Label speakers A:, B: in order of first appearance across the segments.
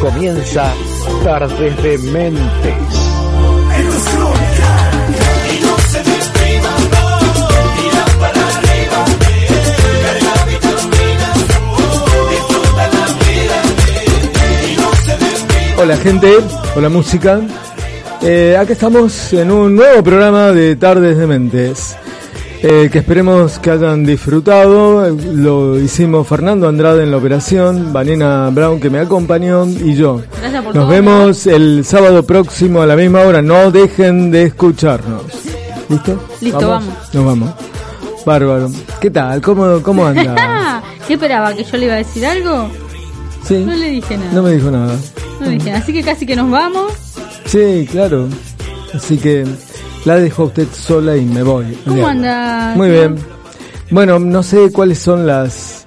A: Comienza Tardes de Mentes.
B: Hola gente, hola música. Eh, acá estamos en un nuevo programa de Tardes de Mentes. Eh, que esperemos que hayan disfrutado. Lo hicimos Fernando Andrade en la operación, Vanina Brown que me acompañó y yo. Nos vemos el sábado próximo a la misma hora. No dejen de escucharnos. ¿Listo?
C: Listo, vamos.
B: Nos vamos. Bárbaro. ¿Qué tal? ¿Cómo, cómo anda?
C: ¿Qué esperaba? ¿Que yo le iba a decir algo?
B: Sí.
C: No le dije nada.
B: No me dijo nada.
C: No le dije nada. Así que casi que nos vamos.
B: Sí, claro. Así que la dejo a usted sola y me voy.
C: ¿Cómo anda?
B: Muy bien. Bueno, no sé cuáles son las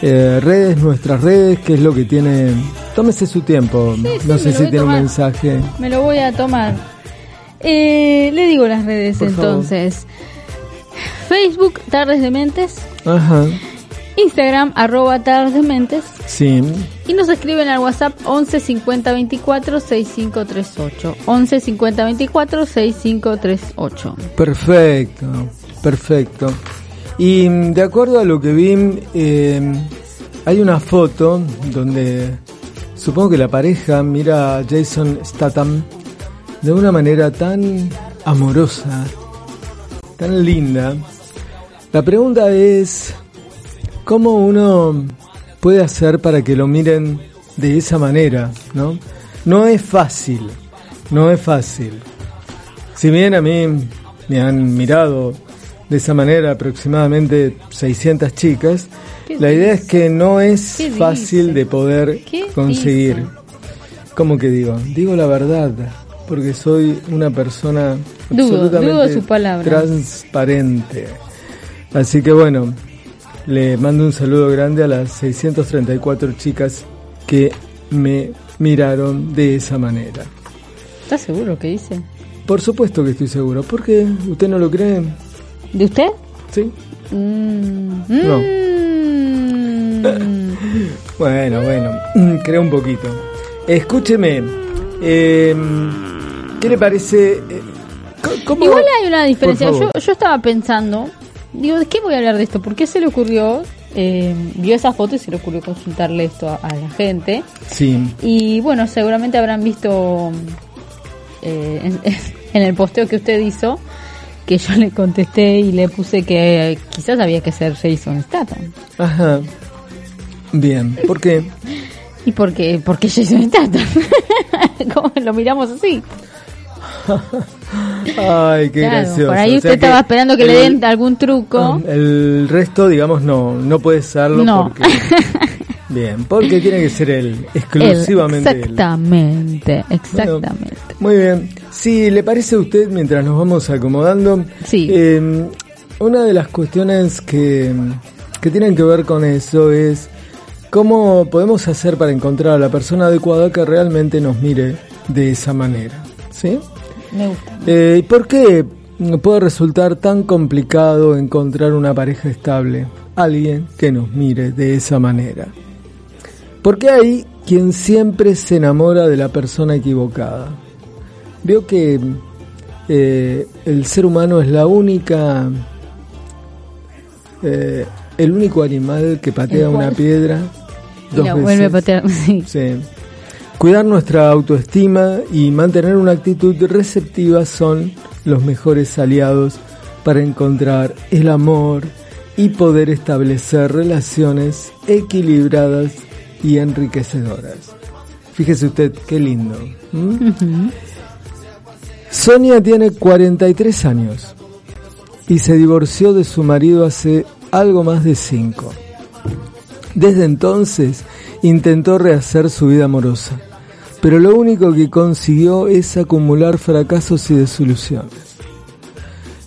B: eh, redes, nuestras redes, qué es lo que tiene. Tómese su tiempo.
C: Sí, sí,
B: no sé si tiene un mensaje.
C: Me lo voy a tomar. Eh, le digo las redes
B: Por favor.
C: entonces. Facebook, Tardes de Mentes.
B: Ajá.
C: Instagram, arroba Tardes de Mentes.
B: Sí.
C: Y nos escriben al WhatsApp 11 50 24 6538. 11 50 24 6538.
B: Perfecto. Perfecto. Y mm, de acuerdo a lo que vi, eh, hay una foto donde supongo que la pareja mira a Jason Statham de una manera tan amorosa, tan linda. La pregunta es, ¿cómo uno puede hacer para que lo miren de esa manera? ¿no? no es fácil, no es fácil. Si bien a mí me han mirado de esa manera aproximadamente 600 chicas,
C: ¿Qué
B: la idea es que no es
C: ¿Qué
B: fácil
C: dice?
B: de poder
C: ¿Qué
B: conseguir.
C: dice?
B: ¿Cómo que digo? Digo la verdad, porque soy una persona
C: Dudo,
B: absolutamente
C: dudo
B: transparente. Así que bueno, le mando un saludo grande a las 634 chicas que me miraron de esa manera.
C: ¿Estás seguro que dice?
B: Por supuesto que estoy seguro. ¿Por qué? ¿Usted no lo cree?
C: ¿De usted?
B: ¿Sí?
C: Mm,
B: No.
C: mm.
B: Bueno, bueno, creo un poquito. Escúcheme, eh, ¿qué le parece? eh, co- ¿cómo-
C: Igual hay una diferencia. Yo, yo estaba pensando, digo, ¿de qué voy a hablar de esto? ¿Por qué se le ocurrió? eh, vio esa foto y se le ocurrió consultarle esto a, a la gente.
B: Sí,
C: Y bueno, seguramente habrán visto eh, en, en el posteo que usted hizo que yo le contesté y le puse que eh, quizás había que ser Jason Statham.
B: ajá. Bien, ¿por qué?
C: ¿Y por qué? Porque Jason Statham. ¿Cómo lo miramos así?
B: Ay, qué
C: Claro,
B: gracioso.
C: por ahí
B: O
C: usted
B: sea
C: estaba esperando que le den algún truco.
B: El resto, digamos, no, no puede serlo
C: No.
B: porque... Bien, porque tiene que ser él, exclusivamente él.
C: exactamente, exactamente.
B: Muy bien. Si le parece a usted, mientras nos vamos acomodando,
C: Sí.
B: eh, una de las cuestiones que, que tienen que ver con eso es cómo podemos hacer para encontrar a la persona adecuada que realmente nos mire de esa manera. ¿Sí?
C: Me gusta.
B: Eh, ¿y ¿Por qué puede resultar tan complicado encontrar una pareja estable? Alguien que nos mire de esa manera. Porque hay quien siempre se enamora de la persona equivocada. Veo que eh, el ser humano es la única, eh, el único animal que patea
C: ¿El
B: una piedra
C: Y
B: dos
C: la
B: veces.
C: vuelve a patear. Sí.
B: Sí. Cuidar nuestra autoestima y mantener una actitud receptiva son los mejores aliados para encontrar el amor y poder establecer relaciones equilibradas y enriquecedoras. Fíjese usted qué lindo. ¿m?
C: Ujú.
B: Sonia tiene 43 años y se divorció de su marido hace algo más de 5. Desde entonces intentó rehacer su vida amorosa, pero lo único que consiguió es acumular fracasos y desilusiones.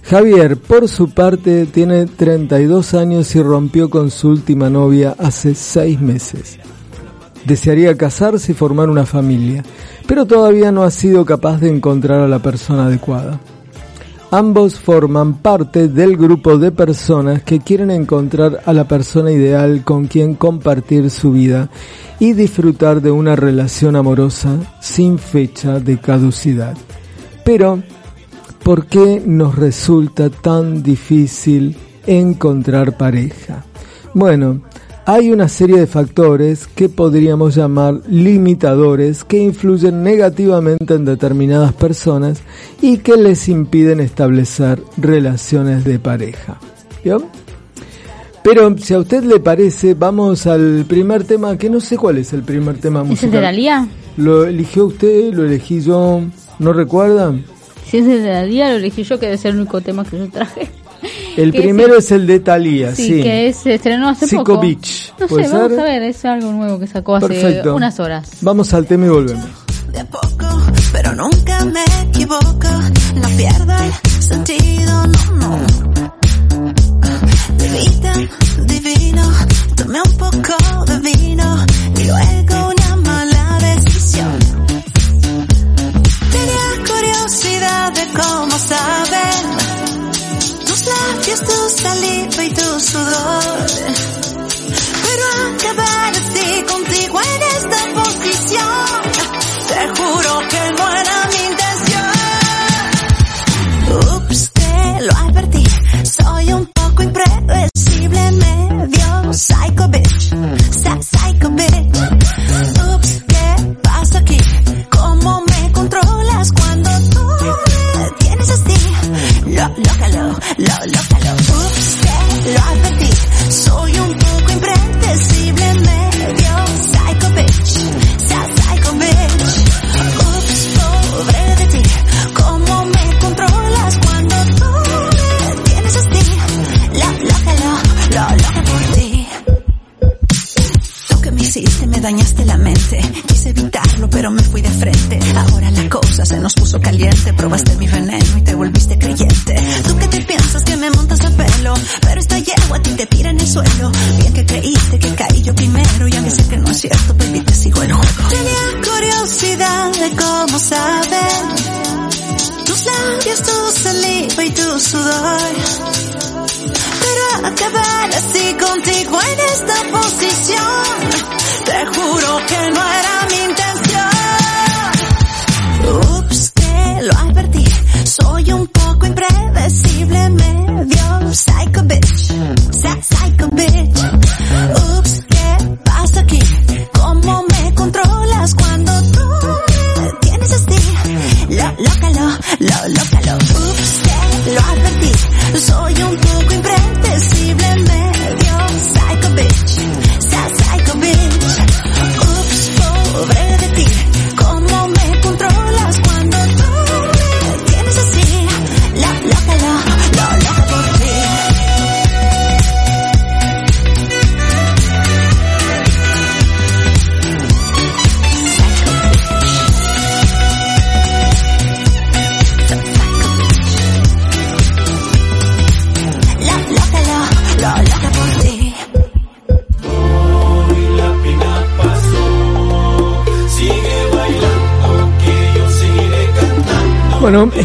B: Javier, por su parte, tiene 32 años y rompió con su última novia hace 6 meses. Desearía casarse y formar una familia, pero todavía no ha sido capaz de encontrar a la persona adecuada. Ambos forman parte del grupo de personas que quieren encontrar a la persona ideal con quien compartir su vida y disfrutar de una relación amorosa sin fecha de caducidad. Pero, ¿por qué nos resulta tan difícil encontrar pareja? Bueno, hay una serie de factores que podríamos llamar limitadores que influyen negativamente en determinadas personas y que les impiden establecer relaciones de pareja. Pero si a usted le parece, vamos al primer tema, que no sé cuál es el primer tema musical.
C: ¿Es el de la Lía?
B: ¿Lo eligió usted? ¿Lo elegí yo? ¿No recuerda?
C: Si es el de la Lía, lo elegí yo, que debe ser el único tema que yo traje.
B: El primero es el, de Thalía, sí,
C: sí. que se estrenó hace
B: Psycho
C: poco.
B: Beach.
C: No sé,
B: ¿Puede
C: vamos
B: ser?
C: a ver, es algo nuevo que sacó hace
B: Perfecto.
C: unas horas.
B: Vamos al tema y volvemos.
D: de a poco, pero nunca me equivoco, no pierdo el sentido, no, no. De vida, divino, tomé un poco de vino y luego una mala decisión. Tenía curiosidad de cómo saben tus labios, tu saliva y tu sudor. Pero acabar así contigo en esta posición, te juro que no era mi intención. Ups, te lo advertí, soy un poco impredecible, medio psycho bitch, psycho bitch. Probaste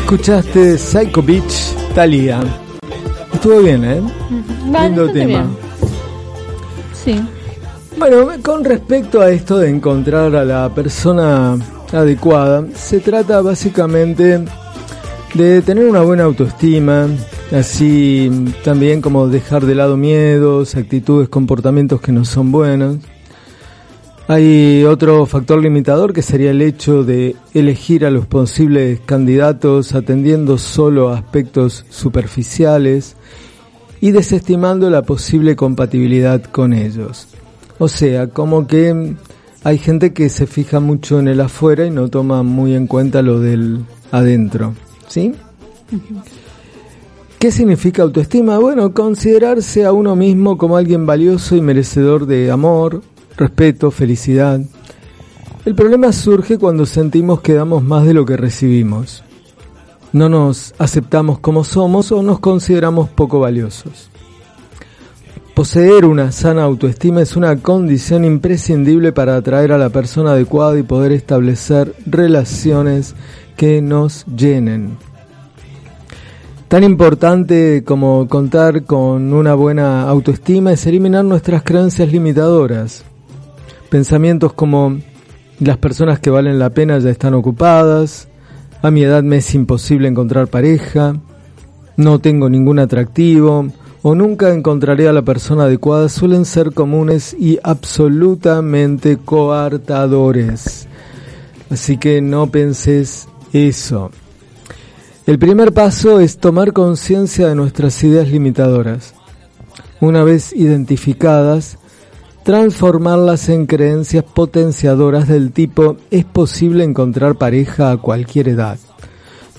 B: escuchaste Psycho Beach, Thalía. Estuvo bien, ¿eh?
C: Va,
B: Lindo tema.
C: bien. Sí.
B: Bueno, con respecto a esto de encontrar a la persona adecuada, se trata básicamente de tener una buena autoestima, así también como dejar de lado miedos, actitudes, comportamientos que no son buenos. Hay otro factor limitador que sería el hecho de elegir a los posibles candidatos atendiendo solo a aspectos superficiales y desestimando la posible compatibilidad con ellos. O sea, como que hay gente que se fija mucho en el afuera y no toma muy en cuenta lo del adentro. ¿Sí? ¿Qué significa autoestima? Bueno, considerarse a uno mismo como alguien valioso y merecedor de amor, respeto, felicidad. El problema surge cuando sentimos que damos más de lo que recibimos. No nos aceptamos como somos o nos consideramos poco valiosos. Poseer una sana autoestima es una condición imprescindible para atraer a la persona adecuada y poder establecer relaciones que nos llenen. Tan importante como contar con una buena autoestima es eliminar nuestras creencias limitadoras. Pensamientos como las personas que valen la pena ya están ocupadas, a mi edad me es imposible encontrar pareja, no tengo ningún atractivo o nunca encontraré a la persona adecuada suelen ser comunes y absolutamente coartadores. Así que no penses eso. El primer paso es tomar conciencia de nuestras ideas limitadoras. Una vez identificadas, transformarlas en creencias potenciadoras del tipo es posible encontrar pareja a cualquier edad.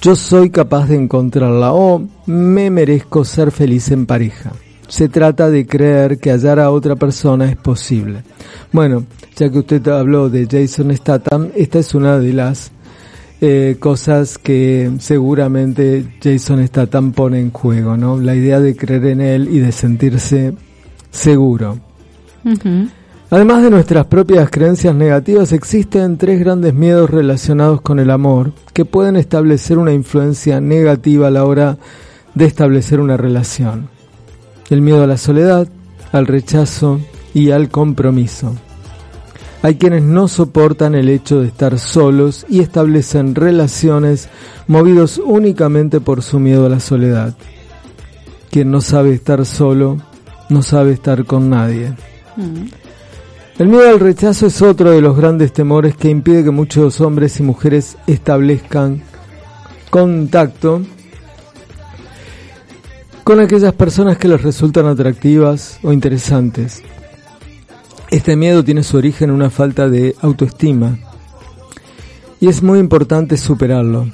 B: Yo soy capaz de encontrarla o me merezco ser feliz en pareja. Se trata de creer que hallar a otra persona es posible. Bueno, ya que usted habló de Jason Statham, esta es una de las eh, cosas que seguramente Jason Statham pone en juego, ¿no? La idea de creer en él y de sentirse seguro. Además de nuestras propias creencias negativas, existen tres grandes miedos relacionados con el amor que pueden establecer una influencia negativa a la hora de establecer una relación. El miedo a la soledad, al rechazo y al compromiso. Hay quienes no soportan el hecho de estar solos y establecen relaciones movidos únicamente por su miedo a la soledad. Quien no sabe estar solo, no sabe estar con nadie. El miedo al rechazo es otro de los grandes temores que impide que muchos hombres y mujeres establezcan contacto con aquellas personas que les resultan atractivas o interesantes. Este miedo tiene su origen en una falta de autoestima y es muy importante superarlo.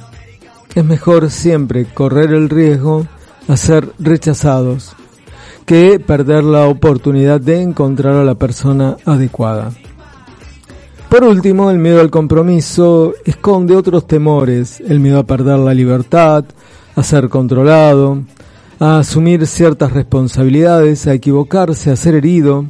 B: Es mejor siempre correr el riesgo a ser rechazados que perder la oportunidad de encontrar a la persona adecuada. Por último, el miedo al compromiso esconde otros temores, el miedo a perder la libertad, a ser controlado, a asumir ciertas responsabilidades, a equivocarse, a ser herido.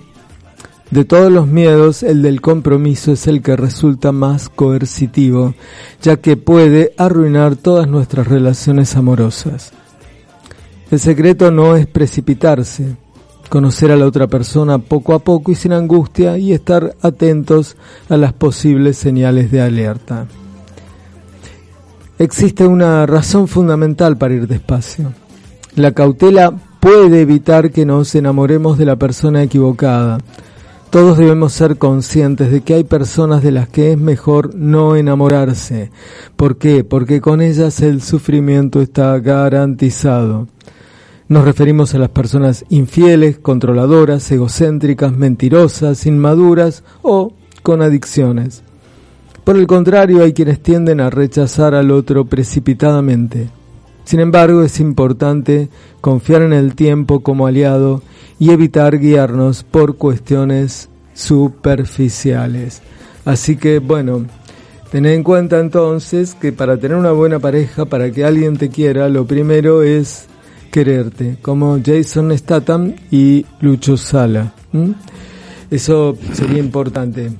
B: De todos los miedos, el del compromiso es el que resulta más coercitivo, ya que puede arruinar todas nuestras relaciones amorosas. El secreto no es precipitarse, conocer a la otra persona poco a poco y sin angustia y estar atentos a las posibles señales de alerta. Existe una razón fundamental para ir despacio. La cautela puede evitar que nos enamoremos de la persona equivocada. Todos debemos ser conscientes de que hay personas de las que es mejor no enamorarse. ¿Por qué? Porque con ellas el sufrimiento está garantizado. Nos referimos a las personas infieles, controladoras, egocéntricas, mentirosas, inmaduras o con adicciones. Por el contrario, hay quienes tienden a rechazar al otro precipitadamente. Sin embargo, es importante confiar en el tiempo como aliado y evitar guiarnos por cuestiones superficiales. Así que, bueno, tened en cuenta entonces que para tener una buena pareja, para que alguien te quiera, lo primero es quererte, como Jason Statham y Lucho Sala. Eso sería importante.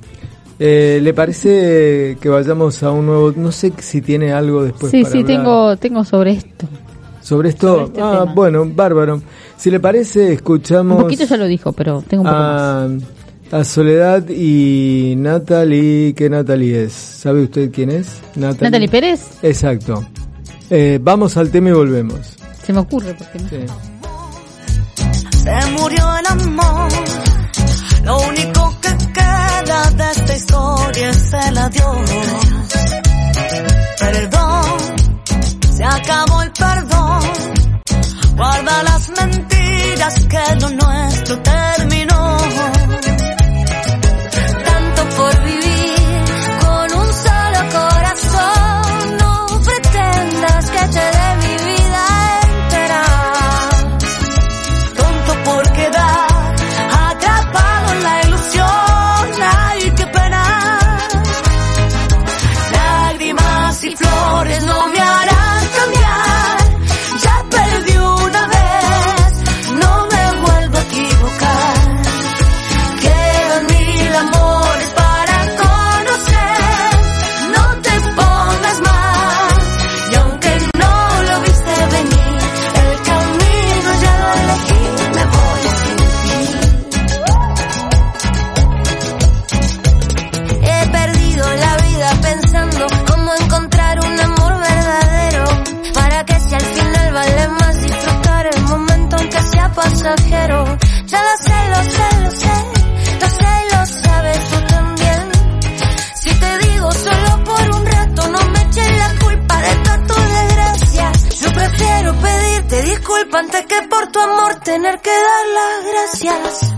B: Eh, ¿Le parece que vayamos a un nuevo? No sé si tiene algo después.
C: Sí, sí, tengo, tengo sobre esto.
B: ¿Sobre esto? Este ah, bueno, bárbaro. Si le parece, escuchamos.
C: Un poquito ya lo dijo, pero tengo un poco
B: a, más. A Soledad y Natalie. ¿Qué Natalie es? ¿Sabe usted quién es?
C: Natalie, ¿Natalie Pérez.
B: Exacto. Eh, vamos al tema y volvemos.
C: Se me ocurre porque no. Sí.
D: Se murió el amor. Lo único que queda de esta historia es el adiós. Perdón, se acabó el perdón. Guarda las mentiras que lo nuestro tener que dar las gracias.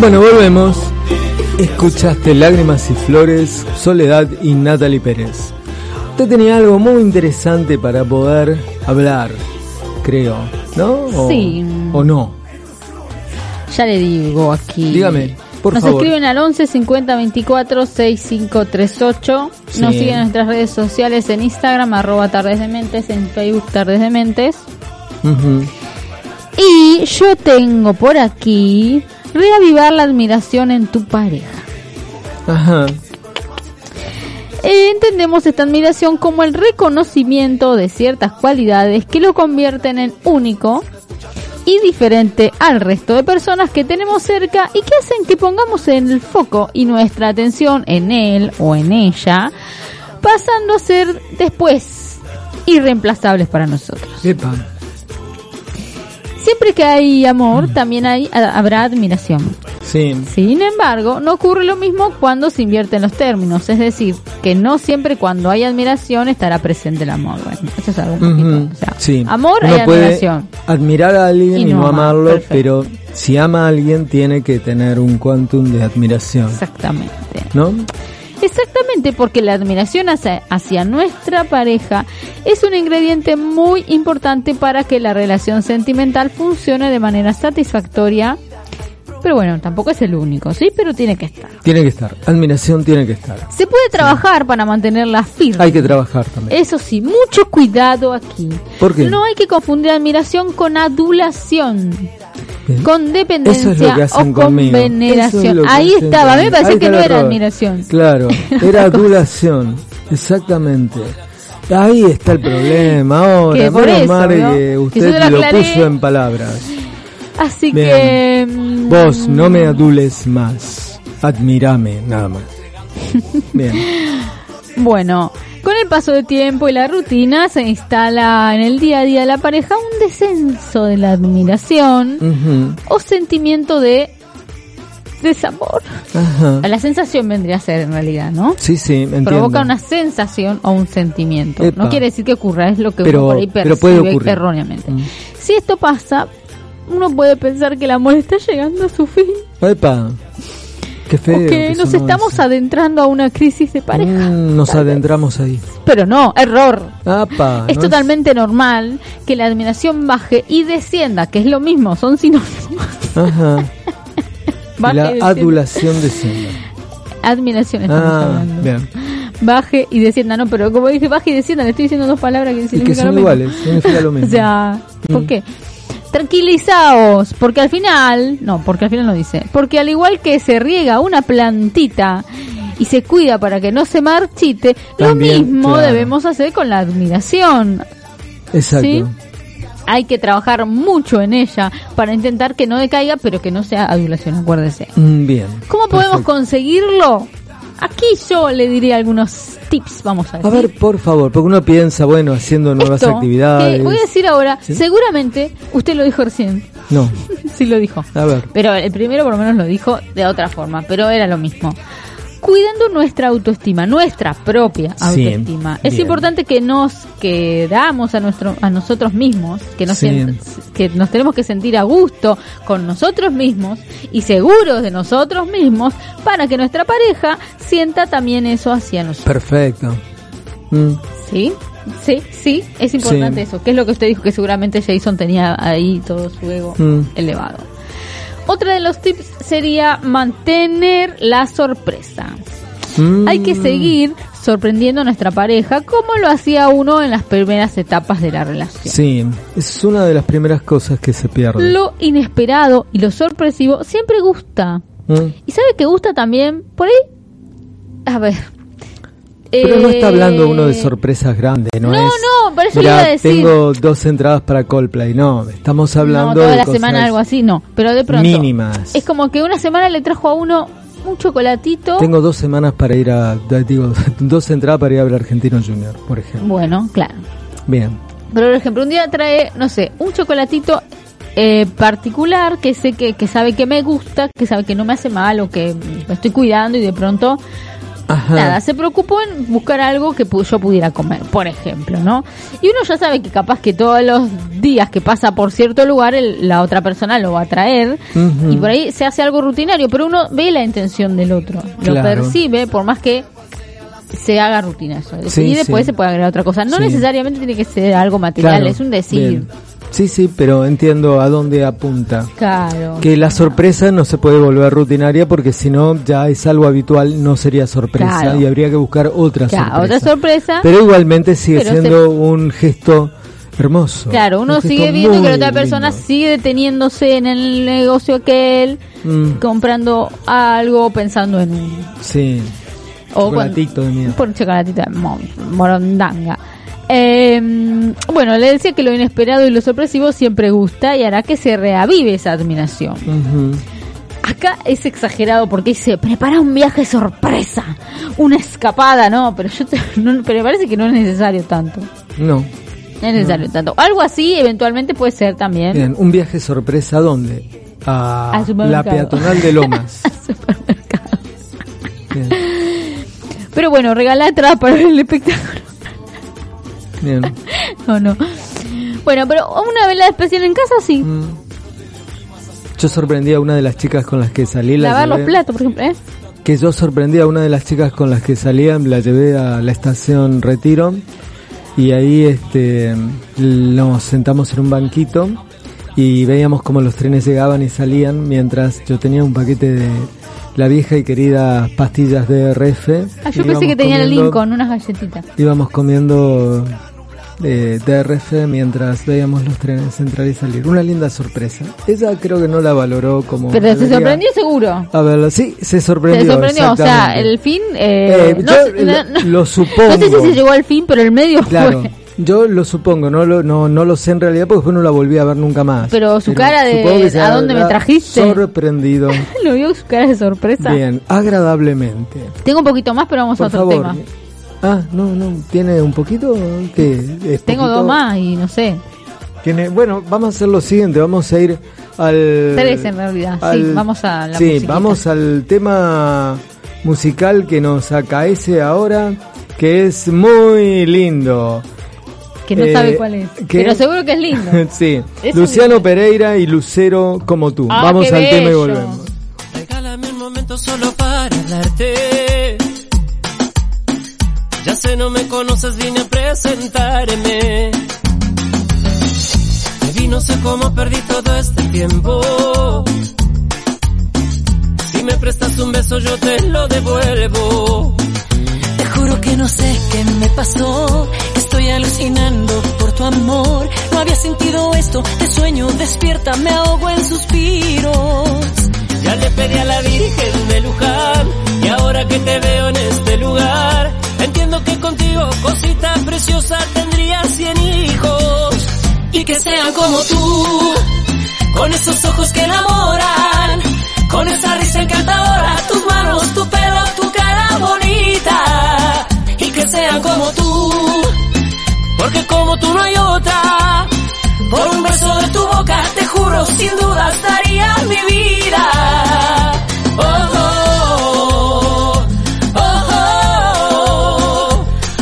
B: Bueno, volvemos. Escuchaste Lágrimas y Flores, Soledad y Natalie Pérez. Usted tenía algo muy interesante para poder hablar, creo, ¿no? O,
C: Sí.
B: ¿O no?
C: Ya le digo aquí.
B: Dígame, por
C: Nos
B: favor.
C: escriben al 11 50 24 6538.
B: Sí.
C: Nos siguen en nuestras redes sociales en Instagram, arroba Tardes de Mentes, en Facebook Tardes de Mentes. Y yo tengo por aquí reavivar la admiración en tu pareja.
B: Ajá.
C: Eh, entendemos esta admiración como el reconocimiento de ciertas cualidades que lo convierten en único y diferente al resto de personas que tenemos cerca y que hacen que pongamos en el foco y nuestra atención en él o en ella, pasando a ser después irreemplazables para nosotros.
B: Epa.
C: Siempre que hay amor, también hay, ha- habrá admiración.
B: Sí.
C: Sin embargo, no ocurre lo mismo cuando se invierten los términos, es decir, que no siempre cuando hay admiración estará presente el amor. Bueno, eso es algo un poquito.
B: Ujú,
C: o sea,
B: sí.
C: Amor
B: Uno
C: y admiración.
B: admirar a alguien
C: Y
B: y,
C: no
B: no
C: amar,
B: amarlo,
C: perfecto.
B: pero si ama a alguien tiene que tener un quantum de admiración,
C: Exactamente.
B: ¿no?
C: Exactamente, porque la admiración hacia, nuestra pareja es un ingrediente muy importante para que la relación sentimental funcione de manera satisfactoria. Pero bueno, tampoco es el único, ¿sí? Pero tiene que estar.
B: Tiene que estar, admiración tiene que estar.
C: Se puede trabajar para mantenerla firme.
B: Hay que trabajar también.
C: Eso sí, mucho cuidado aquí.
B: ¿Por qué?
C: No hay que confundir admiración con adulación,
B: Bien.
C: con dependencia
B: Eso es lo que hacen
C: o con
B: conmigo. Es
C: veneración.
B: que
C: Ahí estaba, a mí me
B: Ahí
C: que no era admiración.
B: Claro, era adulación, exactamente. Ahí está el problema ahora.
C: Que por
B: Menos
C: eso,
B: que usted
C: te lo
B: puso en palabras.
C: Así
B: Bien.
C: que...
B: Vos no me adules más, admirame nada más. Bien.
C: Bueno, con el paso del tiempo y la rutina se instala en el día a día de la pareja un descenso de la admiración o sentimiento de desamor.
B: Ajá.
C: La sensación vendría a ser en realidad, ¿no?
B: Sí, sí, entiendo.
C: provoca una sensación o un sentimiento.
B: Epa.
C: No quiere decir que ocurra, es lo que
B: Pero-
C: uno por ahí
B: pero
C: percibe
B: puede ocurrir.
C: erróneamente.
B: Mm.
C: Si esto pasa, uno puede pensar que el amor está llegando a su fin
B: Epa, qué feo.
C: o que nos estamos
B: eso.
C: adentrando a una crisis de pareja.
B: Mm, nos adentramos ahí.
C: Pero no, error.
B: Apa,
C: es
B: ¿no
C: totalmente normal que la admiración baje y descienda, que es lo mismo, son sinónimos.
B: Ajá. La
C: descienda.
B: adulación desciende.
C: Admiración estamos
B: Ah,
C: hablando.
B: bien.
C: baje y descienda. No, pero como dije baje y descienda, le estoy diciendo dos palabras que
B: Y que
C: significan
B: son
C: lo
B: iguales, significa lo mismo.
C: O sea, ¿por
B: Mm.
C: qué? Tranquilizaos, porque al final, no, porque al final no dice, porque al igual que se riega una plantita y se cuida para que no se marchite,
B: También,
C: lo mismo
B: claro.
C: debemos hacer con la admiración.
B: Exacto.
C: ¿sí? Hay que trabajar mucho en ella para intentar que no decaiga, pero que no sea adulación, acuérdese.
B: Mm, Bien.
C: ¿Cómo podemos conseguirlo? Aquí yo le diría algunos tips, vamos a
B: A
C: decir.
B: ver, por favor, porque uno piensa, bueno, haciendo nuevas
C: Esto,
B: actividades.
C: voy a decir ahora,
B: ¿Sí?
C: seguramente usted lo dijo recién.
B: No,
C: sí lo dijo.
B: a ver.
C: Pero el primero por lo menos lo dijo de otra forma, pero era lo mismo. Cuidando nuestra autoestima, nuestra propia
B: Sí,
C: autoestima. es
B: bien.
C: importante que nos quedamos a nuestro a nosotros mismos, que nos
B: Sí.
C: que nos tenemos que sentir a gusto con nosotros mismos y seguros de nosotros mismos para que nuestra pareja sienta también eso hacia nosotros.
B: Perfecto. Mm,
C: ¿Sí? Sí, sí, es importante
B: Sí.
C: eso. ¿Qué es lo que usted dijo que seguramente Jason tenía ahí todo su ego
B: Mm.
C: elevado? Otra de los tips sería mantener la sorpresa.
B: mm.
C: Hay que seguir sorprendiendo a nuestra pareja como lo hacía uno en las primeras etapas de la relación.
B: Sí, es una de las primeras cosas que se pierde.
C: Lo inesperado y lo sorpresivo siempre gusta.
B: Mm.
C: ¿Y sabe que gusta también? Por ahí. A ver.
B: Pero no está hablando
C: Eh,
B: uno de sorpresas grandes, ¿no?
C: No,
B: es,
C: no, por eso le
B: "Mirá,
C: iba a decir".
B: tengo dos entradas para Coldplay. No, estamos hablando
C: no, toda
B: de
C: la
B: cosas
C: semana algo así, no. Pero de pronto.
B: mínimas.
C: Es como que una semana le trajo a uno un chocolatito.
B: Tengo dos semanas para ir a, digo, dos entradas para ir a ver Argentino Junior, por ejemplo.
C: Bueno, claro.
B: Bien.
C: Pero por ejemplo, un día trae, no sé, un chocolatito eh, particular que sé que, que sabe que me gusta, que sabe que no me hace mal o que me estoy cuidando y de pronto
B: Ajá.
C: nada, se preocupó en buscar algo que yo pudiera comer, por ejemplo, ¿no? Y uno ya sabe que capaz que todos los días que pasa por cierto lugar el- la otra persona lo va a traer y por ahí se hace algo rutinario, pero uno ve la intención del otro, lo percibe por más que se haga rutina eso.
B: Sí,
C: y después
B: sí.
C: se puede agregar otra cosa. No
B: Sí.
C: necesariamente tiene que ser algo material,
B: Claro,
C: es un decir.
B: bien. Sí, sí, pero entiendo a dónde apunta.
C: Claro.
B: Que la sorpresa no se puede volver rutinaria porque si no ya es algo habitual, no sería sorpresa
C: Claro.
B: y habría que buscar otra
C: Claro,
B: sorpresa.
C: otra sorpresa.
B: Pero igualmente sigue
C: Pero se-
B: siendo un gesto hermoso.
C: Claro, uno sigue viendo que la otra persona
B: lindo.
C: sigue deteniéndose en el negocio aquel,
B: Mm,
C: comprando algo, pensando en
B: sí,
C: O
B: chocolatito de mierda.
C: Por chocolatito de mo- morondanga. Eh, bueno, le decía que lo inesperado y lo sorpresivo siempre gusta y hará que se reavive esa admiración. Acá es exagerado porque dice, prepara un viaje sorpresa, una escapada, no, pero yo te- no- pero me parece que no es necesario tanto.
B: No.
C: No es necesario tanto. Algo así eventualmente puede ser también.
B: Bien, un viaje sorpresa ¿a dónde? A
C: Al
B: la peatonal de Lomas. Bien,
C: Pero bueno, regalar atrás para ver el espectáculo.
B: bien.
C: No, no. Bueno, pero una velada especial en casa sí.
B: Mm. Yo sorprendí a una de las chicas con las que salí. la
C: Lavar los platos, por ejemplo, ¿eh?
B: que yo sorprendí a una de las chicas con las que salía, la llevé a la estación Retiro y ahí este nos sentamos en un banquito y veíamos cómo los trenes llegaban y salían mientras yo tenía un paquete de la vieja y querida pastillas de RF.
C: Ah, yo pensé que tenía el Lincoln, unas galletitas.
B: Íbamos comiendo eh, DRF mientras veíamos los trenes entrar y salir. Una linda sorpresa. Ella creo que no la valoró como...
C: Pero se sorprendió seguro.
B: A ver, sí, se sorprendió.
C: Se sorprendió, o sea, el fin... Eh,
B: Eh,
C: no,
B: yo lo-
C: no- no-
B: lo supongo.
C: No sé si se llegó al fin, pero el medio
B: Claro,
C: fue...
B: yo lo supongo, no lo, no, no lo sé en realidad porque después no la volví a ver nunca más.
C: Pero su cara de,
B: que
C: ¿a dónde me trajiste?
B: Sorprendido.
C: Lo vio su cara de sorpresa.
B: Bien, agradablemente.
C: Tengo un poquito más, pero vamos a otro
B: favor.
C: tema.
B: Ah, no, no, tiene un poquito. ¿Qué? ¿Es
C: Tengo
B: poquito?
C: dos más y no sé.
B: Tiene, bueno, vamos a hacer lo siguiente, vamos a ir al...
C: Tres en realidad, sí, vamos a la
B: Sí,
C: musiquita.
B: vamos al tema musical que nos acaece ahora, que es muy lindo.
C: Que no
B: Eh,
C: sabe cuál es.
B: ¿qué?
C: Pero seguro que es lindo.
B: sí,
C: Eso
B: Luciano
C: digo.
B: Pereira y Lucero como tú.
C: Ah,
B: vamos al tema y
C: bello.
B: volvemos.
E: Regálame un momento solo para hablarte. Ya sé, no me conoces, vine a presentarme. Me vi, no sé cómo perdí todo este tiempo. Si me prestas un beso, yo te lo devuelvo.
D: Te juro
E: que no sé qué me pasó, que estoy alucinando por tu amor. No había sentido esto, te sueño, despierta, me ahogo en suspiros. Ya le pedí a la Virgen de Luján y ahora que te veo en este lugar, entiendo que contigo, cosita preciosa, tendría cien hijos y que sean como tú, con esos ojos que enamoran, con esa risa encantadora, tus manos, tu pelo, tu cara bonita y que sean como tú, porque como tú no hay otra. Por un beso de tu boca, te juro, sin dudas daría mi vida. Oh, oh, oh,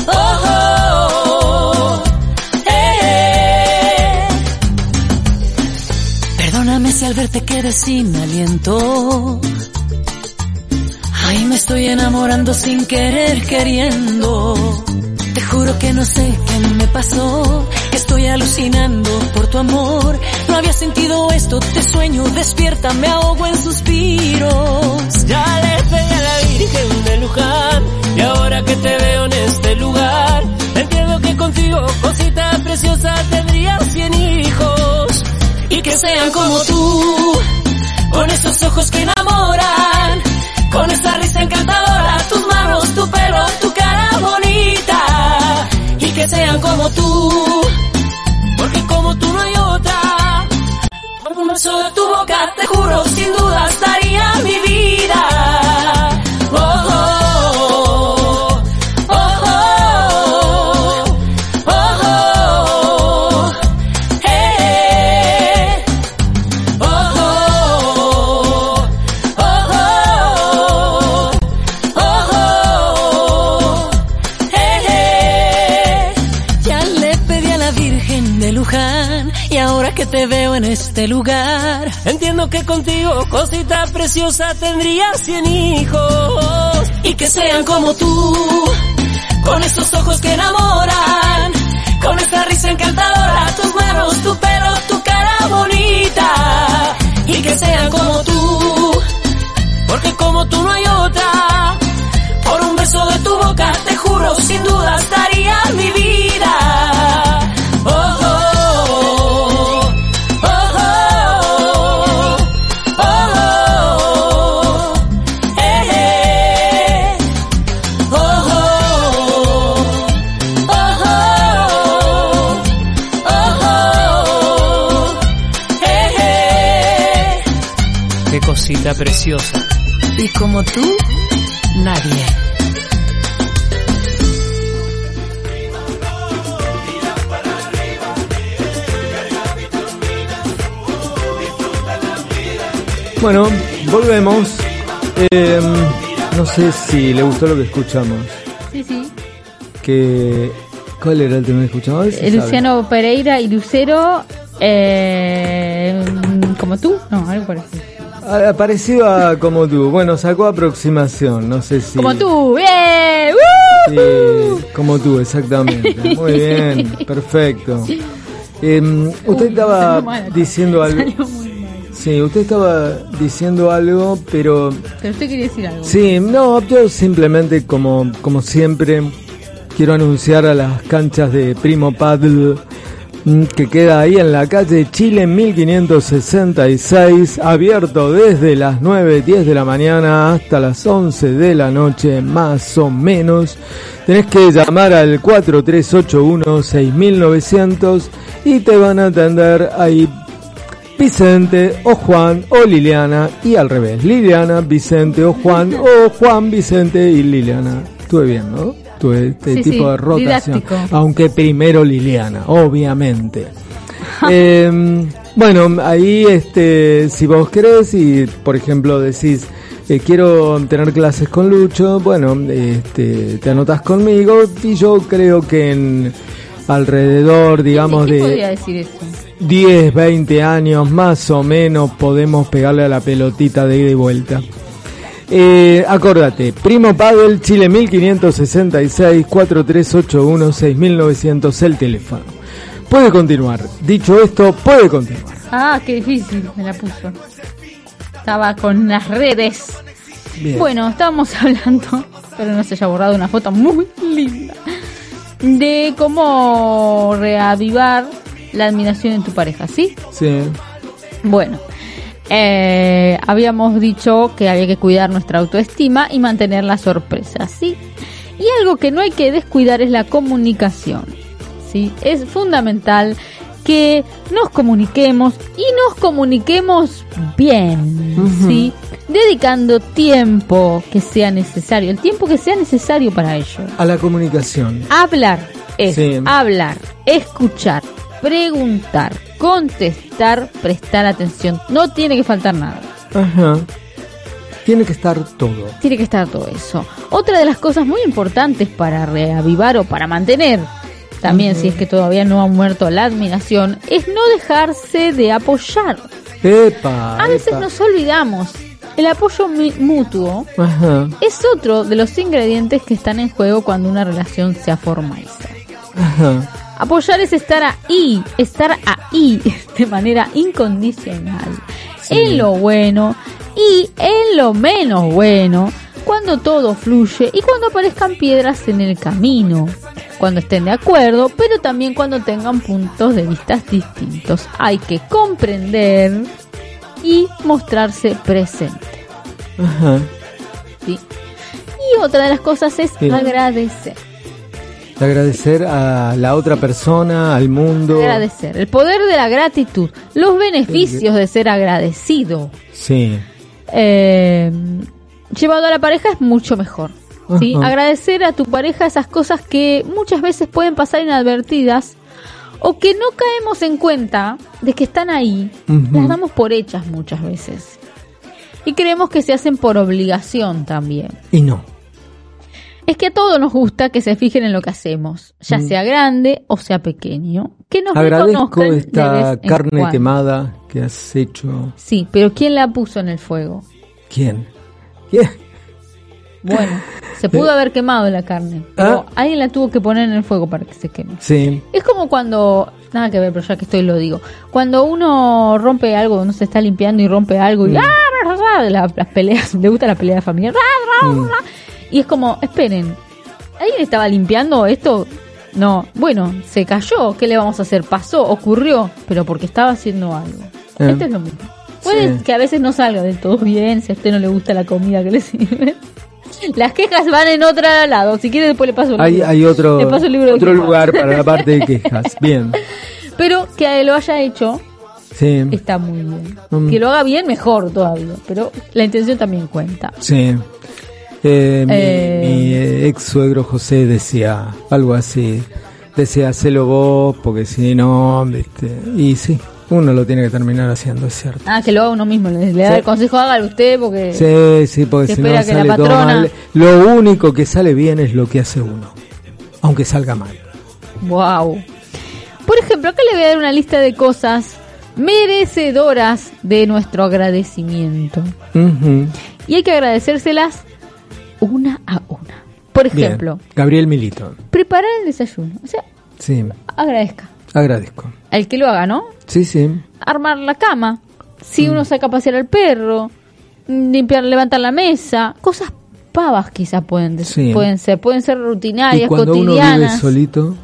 E: oh, oh. Perdóname si al verte quedé sin aliento. Ay, me estoy enamorando sin querer queriendo. Juro que no sé qué me pasó, estoy alucinando por tu amor. No había sentido esto, te sueño, despierta, me ahogo en suspiros. Ya le pedí a la Virgen de Luján, y ahora que te veo en este lugar, entiendo que contigo, cosita preciosa, tendría cien hijos. Y que sean como tú, con esos ojos que enamoran, con esa risa encantadora, sean como tú, porque como tú no hay otra. Por un beso de tu boca, te juro, sin dudas daría mi vida. Lugar, entiendo que contigo, cosita preciosa, tendría cien hijos y que sean como tú, con esos ojos que enamoran, con esta risa encantadora, tus manos, tu pelo, tu cara bonita y que sean como tú, porque como tú no hay otra. Por un beso de tu boca, te juro, sin dudas daría mi vida.
F: Preciosa.
E: Y como tú, nadie.
B: Bueno, volvemos. Eh, no sé si le gustó lo que escuchamos.
C: Sí, sí.
B: Que, ¿Cuál era el tema que escuchamos?
C: Eh, Luciano Pereira y Lucero, eh, como tú, no, algo parecido.
B: Ah, Parecido a Como tú. Bueno, sacó aproximación. No sé si.
C: Como tú,
B: como tú, exactamente. Muy bien, perfecto. Eh, usted
C: Uy,
B: estaba
C: mal.
B: diciendo algo. Sí, usted estaba diciendo algo, pero
C: Pero usted quería decir algo.
B: sí, no, yo simplemente como como siempre quiero anunciar a las canchas de Primo Paddle que queda ahí en la calle Chile 1566, abierto desde las 9, 10 de la mañana hasta las 11 de la noche, más o menos. Tenés que llamar al 4381-6900 y te van a atender ahí Vicente o Juan o Liliana y al revés, Liliana, Vicente o Juan o Juan, Vicente y Liliana. Estuve bien, ¿no? Tuve este
C: Sí,
B: tipo
C: sí,
B: de rotación.
C: didáctico.
B: Aunque primero Liliana, obviamente. Eh, bueno, ahí este, si vos querés y por ejemplo decís, eh, quiero tener clases con Lucho, bueno, este, te anotas conmigo y yo creo que en alrededor, digamos,
C: ¿Quién
B: de...
C: podría decir eso?
B: 10, 20 años más o menos podemos pegarle a la pelotita de ida y vuelta. Eh, acordate, Primo Padel, Chile 1566, 4381, 6900, el teléfono. Puede continuar. Dicho esto, puede continuar.
C: Ah, qué difícil me la puso. Estaba con las redes.
B: Bien.
C: Bueno, estábamos hablando espero no se haya borrado una foto muy linda, de cómo reavivar la admiración en tu pareja, ¿sí?
B: Sí.
C: Bueno, eh, habíamos dicho que había que cuidar nuestra autoestima y mantener la sorpresa, ¿sí? Y algo que no hay que descuidar es la comunicación, ¿sí? Es fundamental que nos comuniquemos y nos comuniquemos bien, ¿sí? Dedicando tiempo que sea necesario, el tiempo que sea necesario para ello.
B: A la comunicación.
C: Hablar es
B: Sí.
C: hablar, escuchar, preguntar, contestar, prestar atención. No tiene que faltar nada.
B: Ajá. Tiene que estar todo.
C: Tiene que estar todo eso. Otra de las cosas muy importantes para reavivar o para mantener, también si es que todavía no ha muerto la admiración, es no dejarse de apoyar.
B: Epa.
C: A veces
B: epa.
C: nos olvidamos. El apoyo mutuo
B: Ajá.
C: es otro de los ingredientes que están en juego cuando una relación se formaliza.
B: Ajá.
C: Apoyar es estar ahí, estar ahí de manera incondicional,
B: Sí.
C: en lo bueno y en lo menos bueno, cuando todo fluye y cuando aparezcan piedras en el camino, cuando estén de acuerdo, pero también cuando tengan puntos de vista distintos. Hay que comprender y mostrarse presente.
B: Ajá.
C: ¿sí? Y otra de las cosas es
B: Sí.
C: agradecer.
B: Agradecer a la otra persona, al mundo.
C: Agradecer. El poder de la gratitud. Los beneficios de ser agradecido.
B: Sí.
C: eh, llevado a la pareja es mucho mejor. ¿sí? Agradecer a tu pareja esas cosas que muchas veces pueden pasar inadvertidas o que no caemos en cuenta de que están ahí. Las damos por hechas muchas veces. Y creemos que se hacen por obligación también.
B: Y no.
C: Es que a todos nos gusta que se fijen en lo que hacemos, ya
B: Mm.
C: sea grande o sea pequeño. Que nos
B: Agradezco esta carne
C: cuando.
B: quemada que has hecho.
C: Sí, pero ¿quién la puso en el fuego?
B: ¿Quién? ¿Quién?
C: Bueno, se pudo haber quemado la carne, pero
B: Ah.
C: alguien la tuvo que poner en el fuego para que se queme.
B: Sí.
C: Es como cuando, nada que ver, pero ya que estoy lo digo, cuando uno rompe algo, no se está limpiando y rompe algo y
B: Mm.
C: ¡ah! las peleas, le gusta la pelea familiar, ¡ra, ra,
B: Mm.
C: Y es como, esperen, ¿alguien estaba limpiando esto? No, bueno, se cayó, ¿qué le vamos a hacer? Pasó, ocurrió, pero porque estaba haciendo algo.
B: Eh.
C: Esto es lo mismo. Puede
B: Sí.
C: que a veces no salga del todo bien, si a usted no le gusta la comida que le sirve. Las quejas van en otro lado. Si quiere, después le paso el
B: Hay,
C: libro.
B: hay otro,
C: Le paso el libro
B: otro lugar para la parte de quejas. Bien.
C: Pero que lo haya hecho
B: Sí.
C: está muy bien.
B: Mm.
C: Que lo haga bien, mejor todavía. Pero la intención también cuenta.
B: Sí. Eh, mi,
C: Eh.
B: mi, ex suegro José decía algo así. Decía, hacelo vos, porque si no, viste. Y sí, uno lo tiene que terminar haciendo, es cierto.
C: Ah, que lo haga uno mismo. Le, da
B: Sí.
C: el consejo, hágalo usted porque...
B: Sí, sí, porque si no
C: que la
B: sale todo
C: patrona-
B: mal. Lo único que sale bien es lo que hace uno. Aunque salga mal.
C: Wow. Por ejemplo, acá le voy a dar una lista de cosas merecedoras de nuestro agradecimiento. Y hay que agradecérselas una a una. Por
B: Bien.
C: ejemplo,
B: Gabriel Milito.
C: preparar el desayuno. O sea,
B: Sí,
C: agradezca.
B: agradezco.
C: Al que lo haga, ¿no?
B: Sí, sí.
C: Armar la cama. Si
B: Mm.
C: uno saca a pasear al perro. Limpiar, levantar la mesa. Cosas pavas quizás pueden,
B: Sí.
C: pueden ser. Pueden ser
B: Y
C: rutinarias,
B: cuando uno vive solito,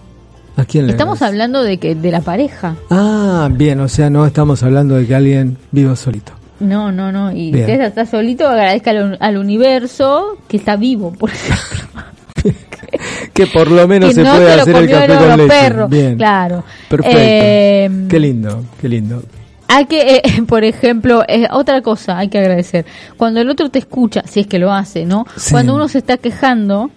B: ¿a quién le
C: Estamos hablando de que de la pareja.
B: Ah, bien, o sea, no estamos hablando de que alguien viva solito.
C: No, no, no. Y
B: Bien.
C: usted está solito, agradezca al, al universo que está vivo, por ejemplo.
B: Que por lo menos
C: que
B: se
C: no
B: puede hacer el café con leche.
C: perros.
B: Bien.
C: Claro.
B: Perfecto.
C: Eh,
B: qué lindo, qué lindo.
C: Hay que, eh, por ejemplo, eh, otra cosa hay que agradecer. Cuando el otro te escucha, si es que lo hace, ¿no?
B: Sí.
C: Cuando uno se está quejando,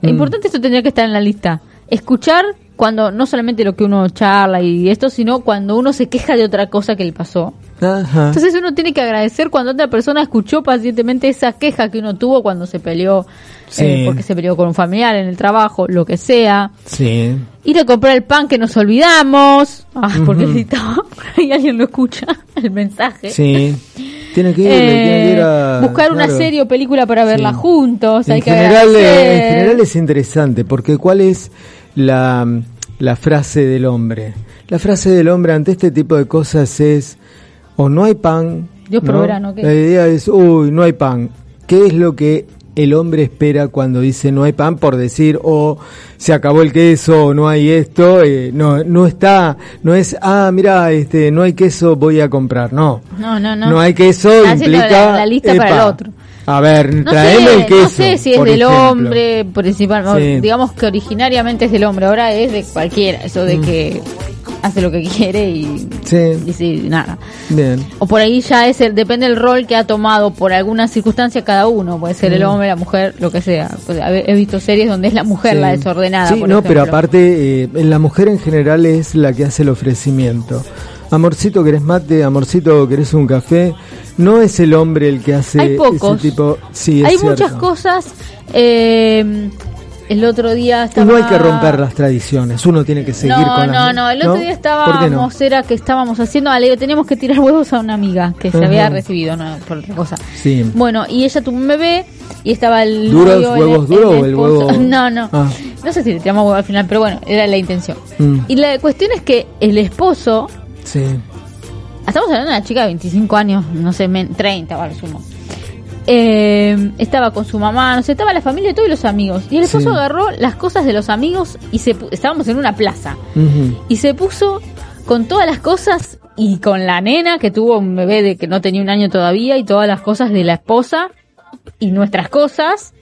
B: Mm.
C: importante esto tendría que estar en la lista. Escuchar cuando no solamente lo que uno charla y esto, sino cuando uno se queja de otra cosa que le pasó.
B: Ajá.
C: Entonces uno tiene que agradecer cuando otra persona escuchó pacientemente esa queja que uno tuvo cuando se peleó,
B: Sí.
C: eh, porque se peleó con un familiar en el trabajo, lo que sea.
B: Sí.
C: Ir a comprar el pan que nos olvidamos. Ah, porque
B: Ujú.
C: gritaba, por ahí alguien lo escucha, el mensaje.
B: Sí. Tiene que ir,
C: Eh,
B: tiene que ir a...
C: buscar una serie o película para verla
B: Sí.
C: juntos. hay
B: En
C: que
B: general, eh,
C: agradecer.
B: en general es interesante, porque ¿cuál es la, la frase del hombre? La frase del hombre ante este tipo de cosas es, o no hay pan...
C: Dios
B: ¿no?
C: proveerá, ¿no? ¿Qué?
B: La idea es, uy, no hay pan. ¿Qué es lo que el hombre espera cuando dice no hay pan por decir o se acabó el queso o no hay esto, eh, no no está, no es ah mira este no hay queso voy a comprar, no.
C: No, no, no.
B: No hay queso implica
C: la, la lista para el otro.
B: A ver,
C: No
B: traeme
C: sé,
B: el queso.
C: no sé si es del
B: ejemplo.
C: hombre principalmente,
B: Sí.
C: digamos que originariamente es del hombre, ahora es de cualquiera, eso de
B: Mm.
C: que hace lo que quiere y,
B: Sí.
C: y sí, nada.
B: Bien.
C: O por ahí ya es el, depende del rol que ha tomado por alguna circunstancia cada uno, puede ser
B: Mm.
C: el hombre, la mujer, lo que sea. Pues, he visto series donde es la mujer
B: Sí.
C: la desordenada.
B: Sí,
C: por
B: no, pero aparte, eh, la mujer en general es la que hace el ofrecimiento. Amorcito, ¿querés mate? Amorcito, ¿querés un café? No es el hombre el que hace
C: Hay pocos.
B: ese tipo. Sí, es
C: Hay
B: cierto.
C: muchas cosas. eh, el otro día
B: Y
C: estaba...
B: no hay que romper las tradiciones. Uno tiene que seguir
C: no,
B: con las.
C: no, no. El otro día
B: ¿Por qué no?
C: estábamos, era que estábamos haciendo, le teníamos que tirar huevos a una amiga que se había recibido, no por otra cosa.
B: Sí.
C: Bueno, y ella tuvo un bebé y estaba el
B: ¿Duros, huevos duros o el huevo?
C: No, no.
B: Ah.
C: No sé si le tiramos huevo al final, pero bueno, era la intención.
B: Mm,
C: Y la cuestión es que el esposo,
B: sí.
C: estamos hablando de una chica de 25 años, no sé, men- 30 o a lo sumo. Eh, estaba con su mamá, no sé, estaba la familia y todos los amigos. Y el esposo
B: Sí.
C: agarró las cosas de los amigos y se estábamos en una plaza. Y se puso con todas las cosas y con la nena que tuvo un bebé de que no tenía un año todavía y todas las cosas de la esposa y nuestras cosas,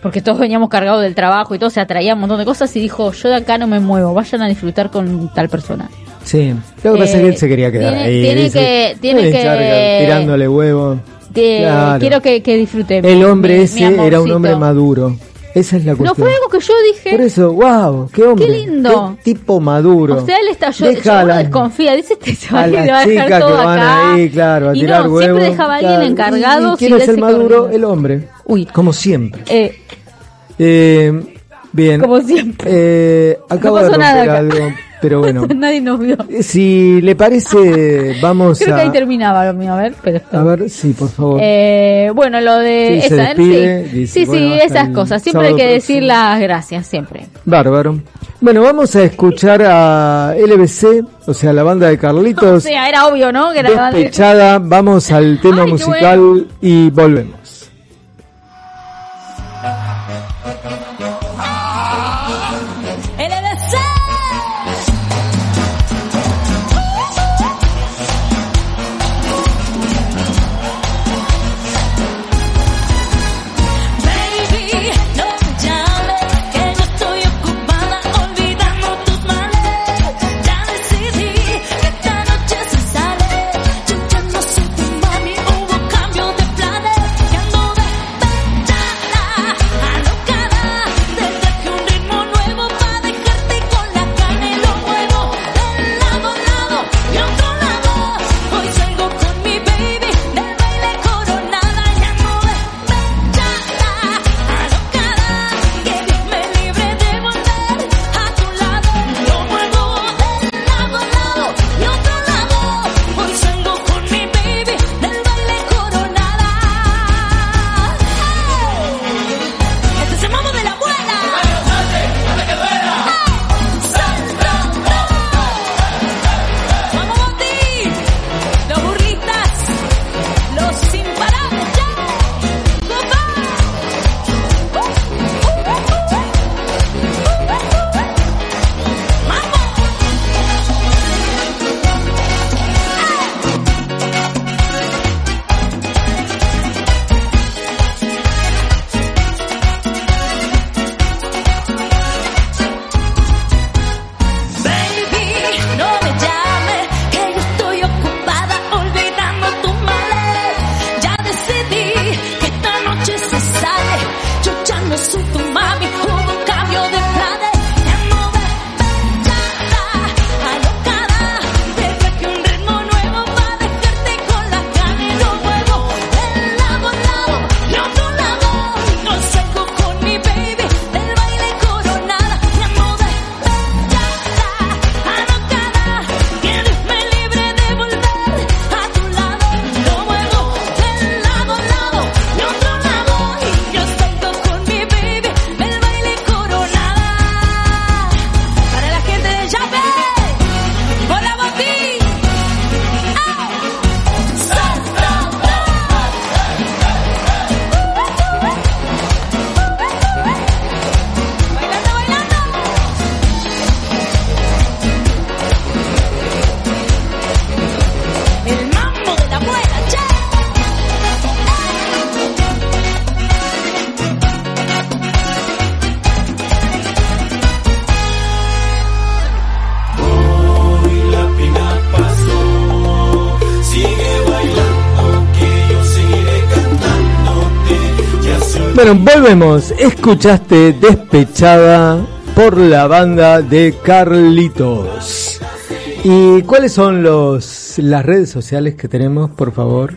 C: porque todos veníamos cargados del trabajo y todo se atraía un montón de cosas y dijo, yo de acá no me muevo, vayan a disfrutar con tal persona.
B: Sí. Lo que pasa es que él se quería quedar
C: tiene-
B: ahí.
C: tiene
B: dice,
C: que- tiene
B: "Me
C: que-
B: tirándole huevo.
C: Te-
B: Claro.
C: Quiero que, que disfrute.
B: El
C: mi-
B: hombre
C: mi- mi
B: ese era un hombre maduro. Esa es la
C: No
B: cuestión.
C: fue algo que yo dije.
B: Por eso, wow, qué hombre.
C: Qué lindo.
B: Qué tipo maduro.
C: O sea, él está, yo, yo uno desconfía, dice este se va
B: a
C: ir,
B: las
C: le va a dejar todo acá.
B: ahí, claro, a
C: y
B: tirar
C: no,
B: huevos.
C: siempre dejaba a alguien
B: claro.
C: encargado.
B: ¿Y quién es el maduro?
C: corriendo.
B: El hombre.
C: Uy.
B: Como siempre.
C: Eh,
B: Eh, bien.
C: Como siempre.
B: Eh, acabo
C: No
B: de
C: pasó
B: romper
C: nada acá.
B: algo, pero bueno.
C: nadie nos vio.
B: Eh, Si le parece, vamos
C: Creo que ahí
B: a...
C: terminaba lo mío, a ver, pero
B: A ver, sí, por favor.
C: Eh, bueno, lo de
B: Sí,
C: esa,
B: despide,
C: sí,
B: dice,
C: sí,
B: bueno,
C: sí, esas cosas. Siempre hay que decir
B: próximo.
C: las gracias, siempre.
B: Bárbaro. Bueno, vamos a escuchar a LBC, o sea, la banda de
C: O
B: Carlitos.
C: sea, era obvio, ¿no? Que era
B: Despechada, vamos al tema
C: Ay,
B: musical
C: bueno.
B: y volvemos. Volvemos. Escuchaste Despechada por la banda de Carlitos. ¿Y cuáles son los las redes sociales que tenemos, por favor?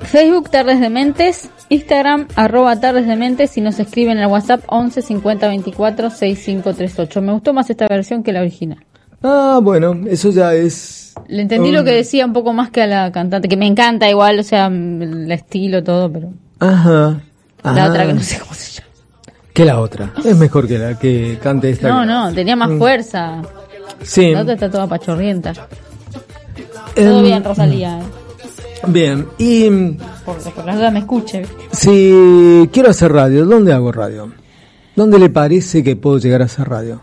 C: Facebook Tardes de Mentes, Instagram arroba Tardes de Mentes y nos escriben al WhatsApp 11 50 24 6538. Me gustó más esta versión que la original.
B: Ah, bueno, eso ya es...
C: Le entendí lo que decía un poco más que a la cantante, que me encanta igual, o sea, el estilo, todo, pero
B: Ajá.
C: la
B: Ah,
C: otra que no sé cómo se llama.
B: Que la otra. Es mejor que la que cante esta.
C: No, no, tenía más fuerza.
B: Sí.
C: La otra está toda pachorrienta. Todo
B: Em,
C: bien, Rosalía, eh.
B: Bien. Y mm,
C: por, por las dudas me escuche.
B: si quiero hacer radio, ¿dónde hago radio? ¿Dónde le parece que puedo llegar a hacer radio?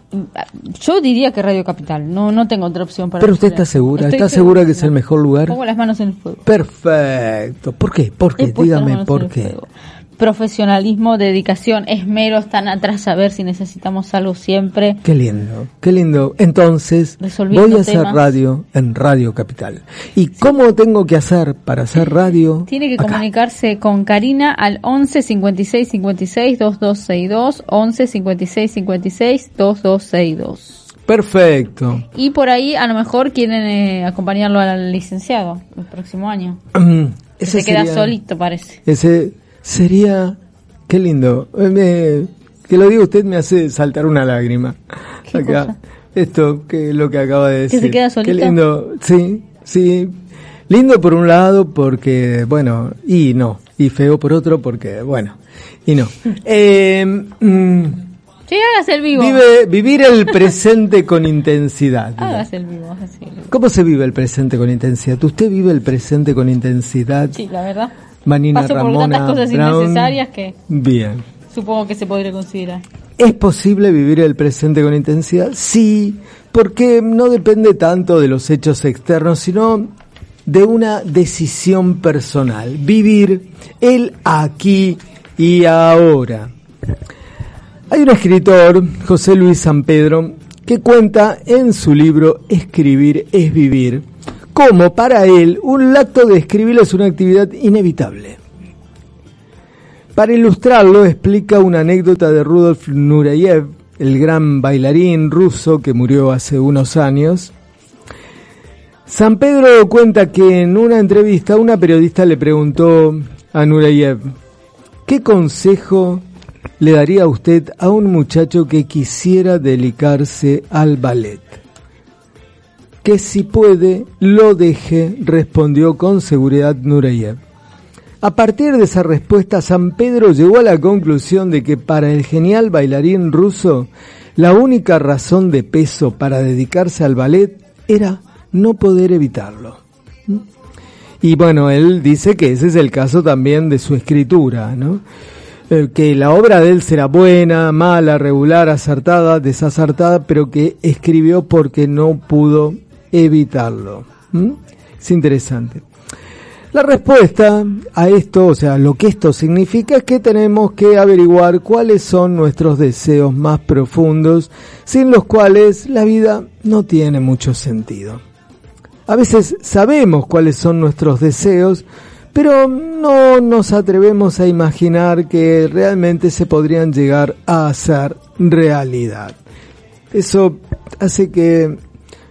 C: Yo diría que Radio Capital, no no tengo otra opción para
B: Pero usted está segura,
C: Estoy
B: ¿está segura que es el mejor lugar?
C: Pongo las manos en el fuego.
B: Perfecto. ¿Por qué? ¿Por qué? Dígame por qué.
C: Profesionalismo, dedicación, esmero, están atrás a ver si necesitamos algo siempre.
B: Qué lindo, qué lindo. Entonces,
C: Resolviendo
B: voy a hacer radio en Radio Capital. ¿Y cómo tengo que hacer para hacer radio?
C: Tiene que
B: acá?
C: comunicarse con Karina al 11 56 56 2262, 11 56 56 2262.
B: Perfecto.
C: Y por ahí a lo mejor quieren eh, acompañarlo al licenciado el próximo año.
B: Mm,
C: Que se queda
B: sería-
C: solito, parece.
B: Ese sería, qué lindo. Eh, me- que lo diga usted me hace saltar una lágrima.
C: ¿Qué
B: Acá.
C: cosa?
B: Esto, que lo que acaba de decir.
C: se queda solito?
B: Qué lindo, sí, sí. Lindo por un lado porque, bueno, y no. Y feo por otro porque, bueno, y no. Eh, mm,
C: Sí, hágase el vivo.
B: vive, vivir el presente con intensidad.
C: Hágase el vivo, vivo.
B: ¿Cómo se vive el presente con intensidad? ¿Usted vive el presente con intensidad?
C: Sí, la verdad.
B: Manina
C: Paso por tantas cosas
B: Brown.
C: innecesarias que
B: Bien.
C: supongo que se podría considerar.
B: ¿Es posible vivir el presente con intensidad? Sí, porque no depende tanto de los hechos externos, sino de una decisión personal. Vivir el aquí y ahora. Hay un escritor, José Luis San Pedro, que cuenta en su libro Escribir es vivir, como para él un acto de escribir es una actividad inevitable. Para ilustrarlo explica una anécdota de Rudolf Nureyev, el gran bailarín ruso que murió hace unos años. San Pedro cuenta que en una entrevista una periodista le preguntó a Nureyev, ¿qué consejo le daría a usted a un muchacho que quisiera dedicarse al ballet? Que si puede, lo deje, respondió con seguridad Nureyev. A partir de esa respuesta, San Pedro llegó a la conclusión de que para el genial bailarín ruso, la única razón de peso para dedicarse al ballet era no poder evitarlo. Y bueno, él dice que ese es el caso también de su escritura, ¿no? Eh, que la obra de él será buena, mala, regular, acertada, desacertada, pero que escribió porque no pudo evitarlo. ¿Mm? Es interesante. La respuesta a esto, o sea, lo que esto significa es que tenemos que averiguar cuáles son nuestros deseos más profundos, sin los cuales la vida no tiene mucho sentido. A veces sabemos cuáles son nuestros deseos, pero no nos atrevemos a imaginar que realmente se podrían llegar a hacer realidad. Eso hace que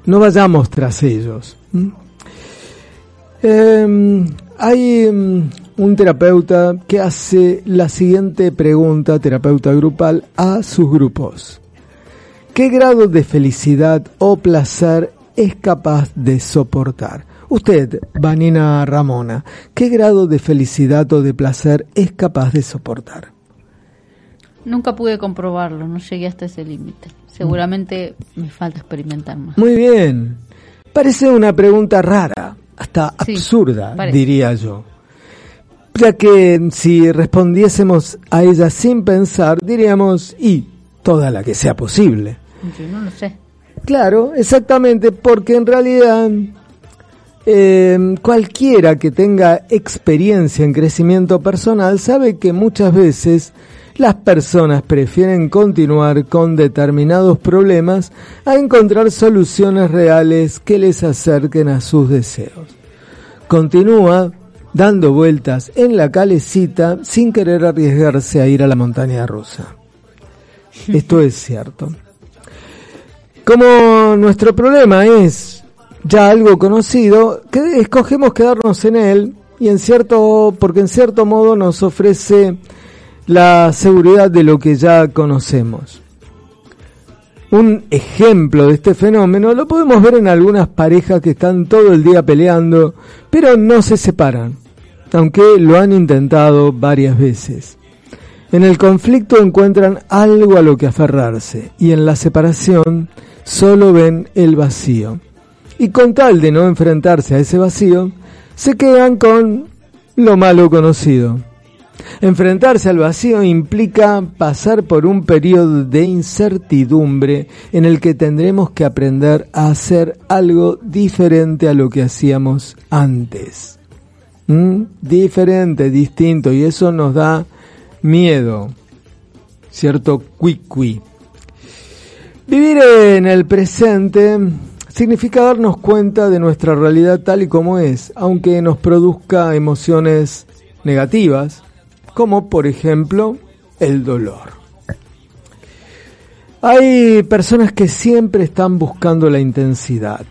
B: no vayamos tras ellos. ¿m? Eh, hay mm, un terapeuta que hace la siguiente pregunta, terapeuta grupal, a sus grupos. ¿Qué grado de felicidad o placer es capaz de soportar? Usted, Vanina Ramona, ¿qué grado de felicidad o de placer es capaz de soportar?
C: Nunca pude comprobarlo, no llegué hasta ese límite. Seguramente me falta experimentar más.
B: Muy bien. Parece una pregunta rara, hasta
C: Sí,
B: absurda,
C: parece.
B: diría yo. Ya que si respondiésemos a ella sin pensar, diríamos, y toda la que sea posible.
C: Yo no lo sé.
B: Claro, exactamente, porque en realidad eh, cualquiera que tenga experiencia en crecimiento personal sabe que muchas veces las personas prefieren continuar con determinados problemas a encontrar soluciones reales que les acerquen a sus deseos. Continúa dando vueltas en la calecita sin querer arriesgarse a ir a la montaña rusa. Esto es cierto. Como nuestro problema es ya algo conocido, que escogemos quedarnos en él y en cierto, porque en cierto modo nos ofrece la seguridad de lo que ya conocemos. Un ejemplo de este fenómeno lo podemos ver en algunas parejas que están todo el día peleando, pero no se separan, aunque lo han intentado varias veces. En el conflicto encuentran algo a lo que aferrarse y en la separación solo ven el vacío. Y con tal de no enfrentarse a ese vacío, se quedan con lo malo conocido. Enfrentarse al vacío implica pasar por un periodo de incertidumbre en el que tendremos que aprender a hacer algo diferente a lo que hacíamos antes. ¿Mm? Diferente, distinto, y eso nos da miedo, cierto cuicui. Vivir en el presente significa darnos cuenta de nuestra realidad tal y como es, aunque nos produzca emociones negativas, como por ejemplo el dolor. Hay personas que siempre están buscando la intensidad,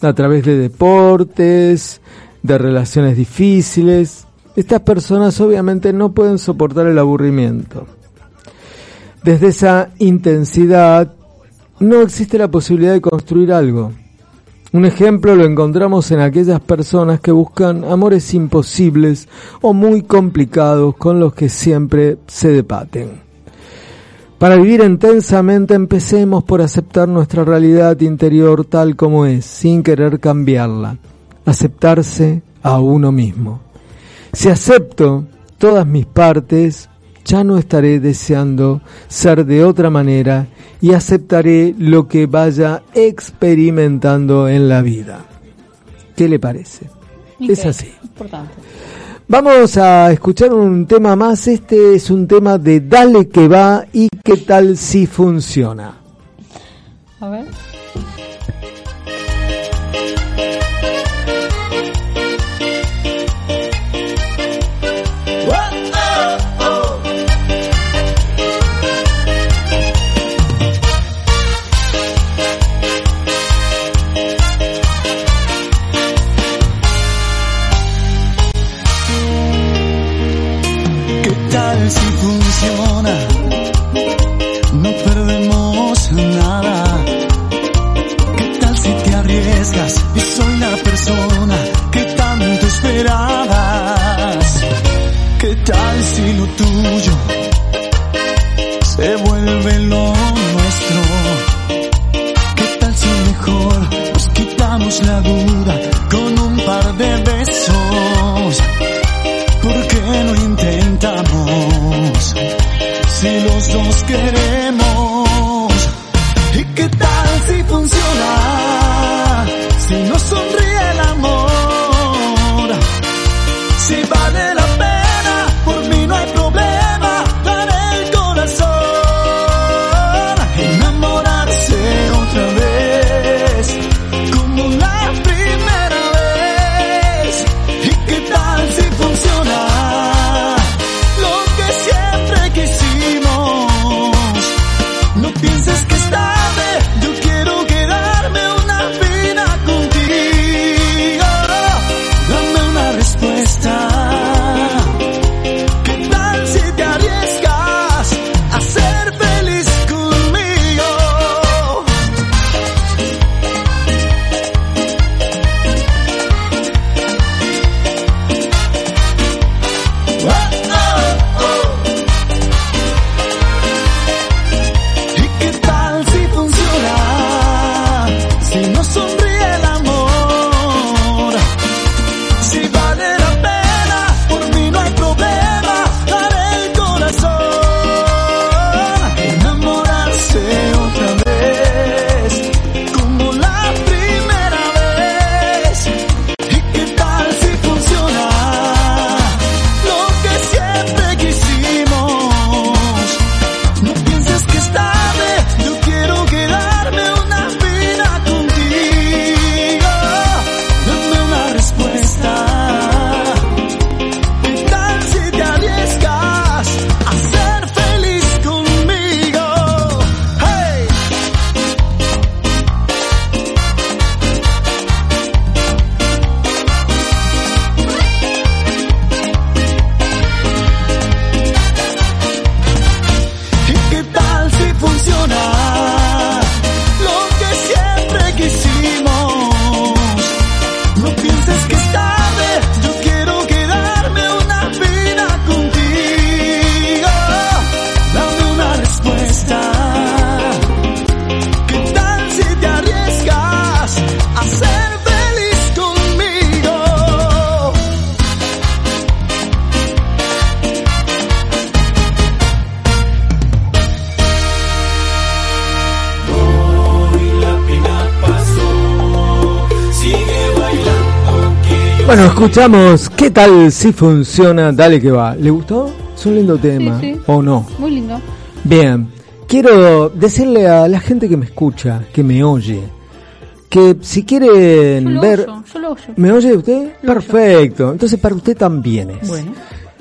B: a través de deportes, de relaciones difíciles. Estas personas obviamente no pueden soportar el aburrimiento. Desde esa intensidad no existe la posibilidad de construir algo. Un ejemplo lo encontramos en aquellas personas que buscan amores imposibles o muy complicados con los que siempre se debaten. Para vivir intensamente empecemos por aceptar nuestra realidad interior tal como es, sin querer cambiarla. Aceptarse a uno mismo. Si acepto todas mis partes, ya no estaré deseando ser de otra manera y aceptaré lo que vaya experimentando en la vida. ¿Qué le parece? Es así.
C: Importante.
B: Vamos a escuchar un tema más. Este es un tema de Dale que va y qué tal si funciona.
C: A ver.
G: Tuyo se vuelve lo nuestro? ¿Qué tal si mejor nos quitamos la duda con un par de besos? ¿Por qué no intentamos? Si los dos queremos. ¿Y qué tal si funciona?
B: Escuchamos ¿Qué tal si funciona? Dale que va. ¿Le gustó? Es un lindo tema.
C: sí.
B: ¿O no?
C: Muy lindo.
B: Bien. Quiero decirle a la gente que me escucha, que me oye, que si
C: Yo
B: quieren
C: lo
B: ver...
C: oyo, yo lo oyo.
B: ¿Me oye usted? Perfecto. Entonces para usted también es.
C: Bueno.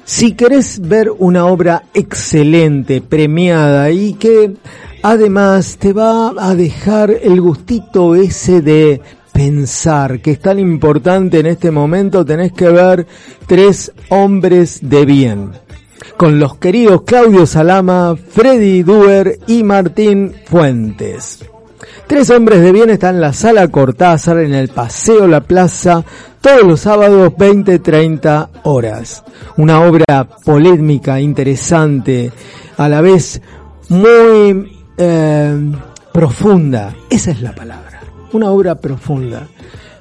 B: Si querés ver una obra excelente, premiada y que además te va a dejar el gustito ese de pensar, que es tan importante en este momento, tenés que ver Tres Hombres de Bien. Con los queridos Claudio Salama, Freddy Duer y Martín Fuentes. Tres hombres de bien están en la sala Cortázar en el Paseo La Plaza todos los sábados 20-30 horas. Una obra polémica, interesante, a la vez muy eh, profunda. Esa es la palabra. Una obra profunda.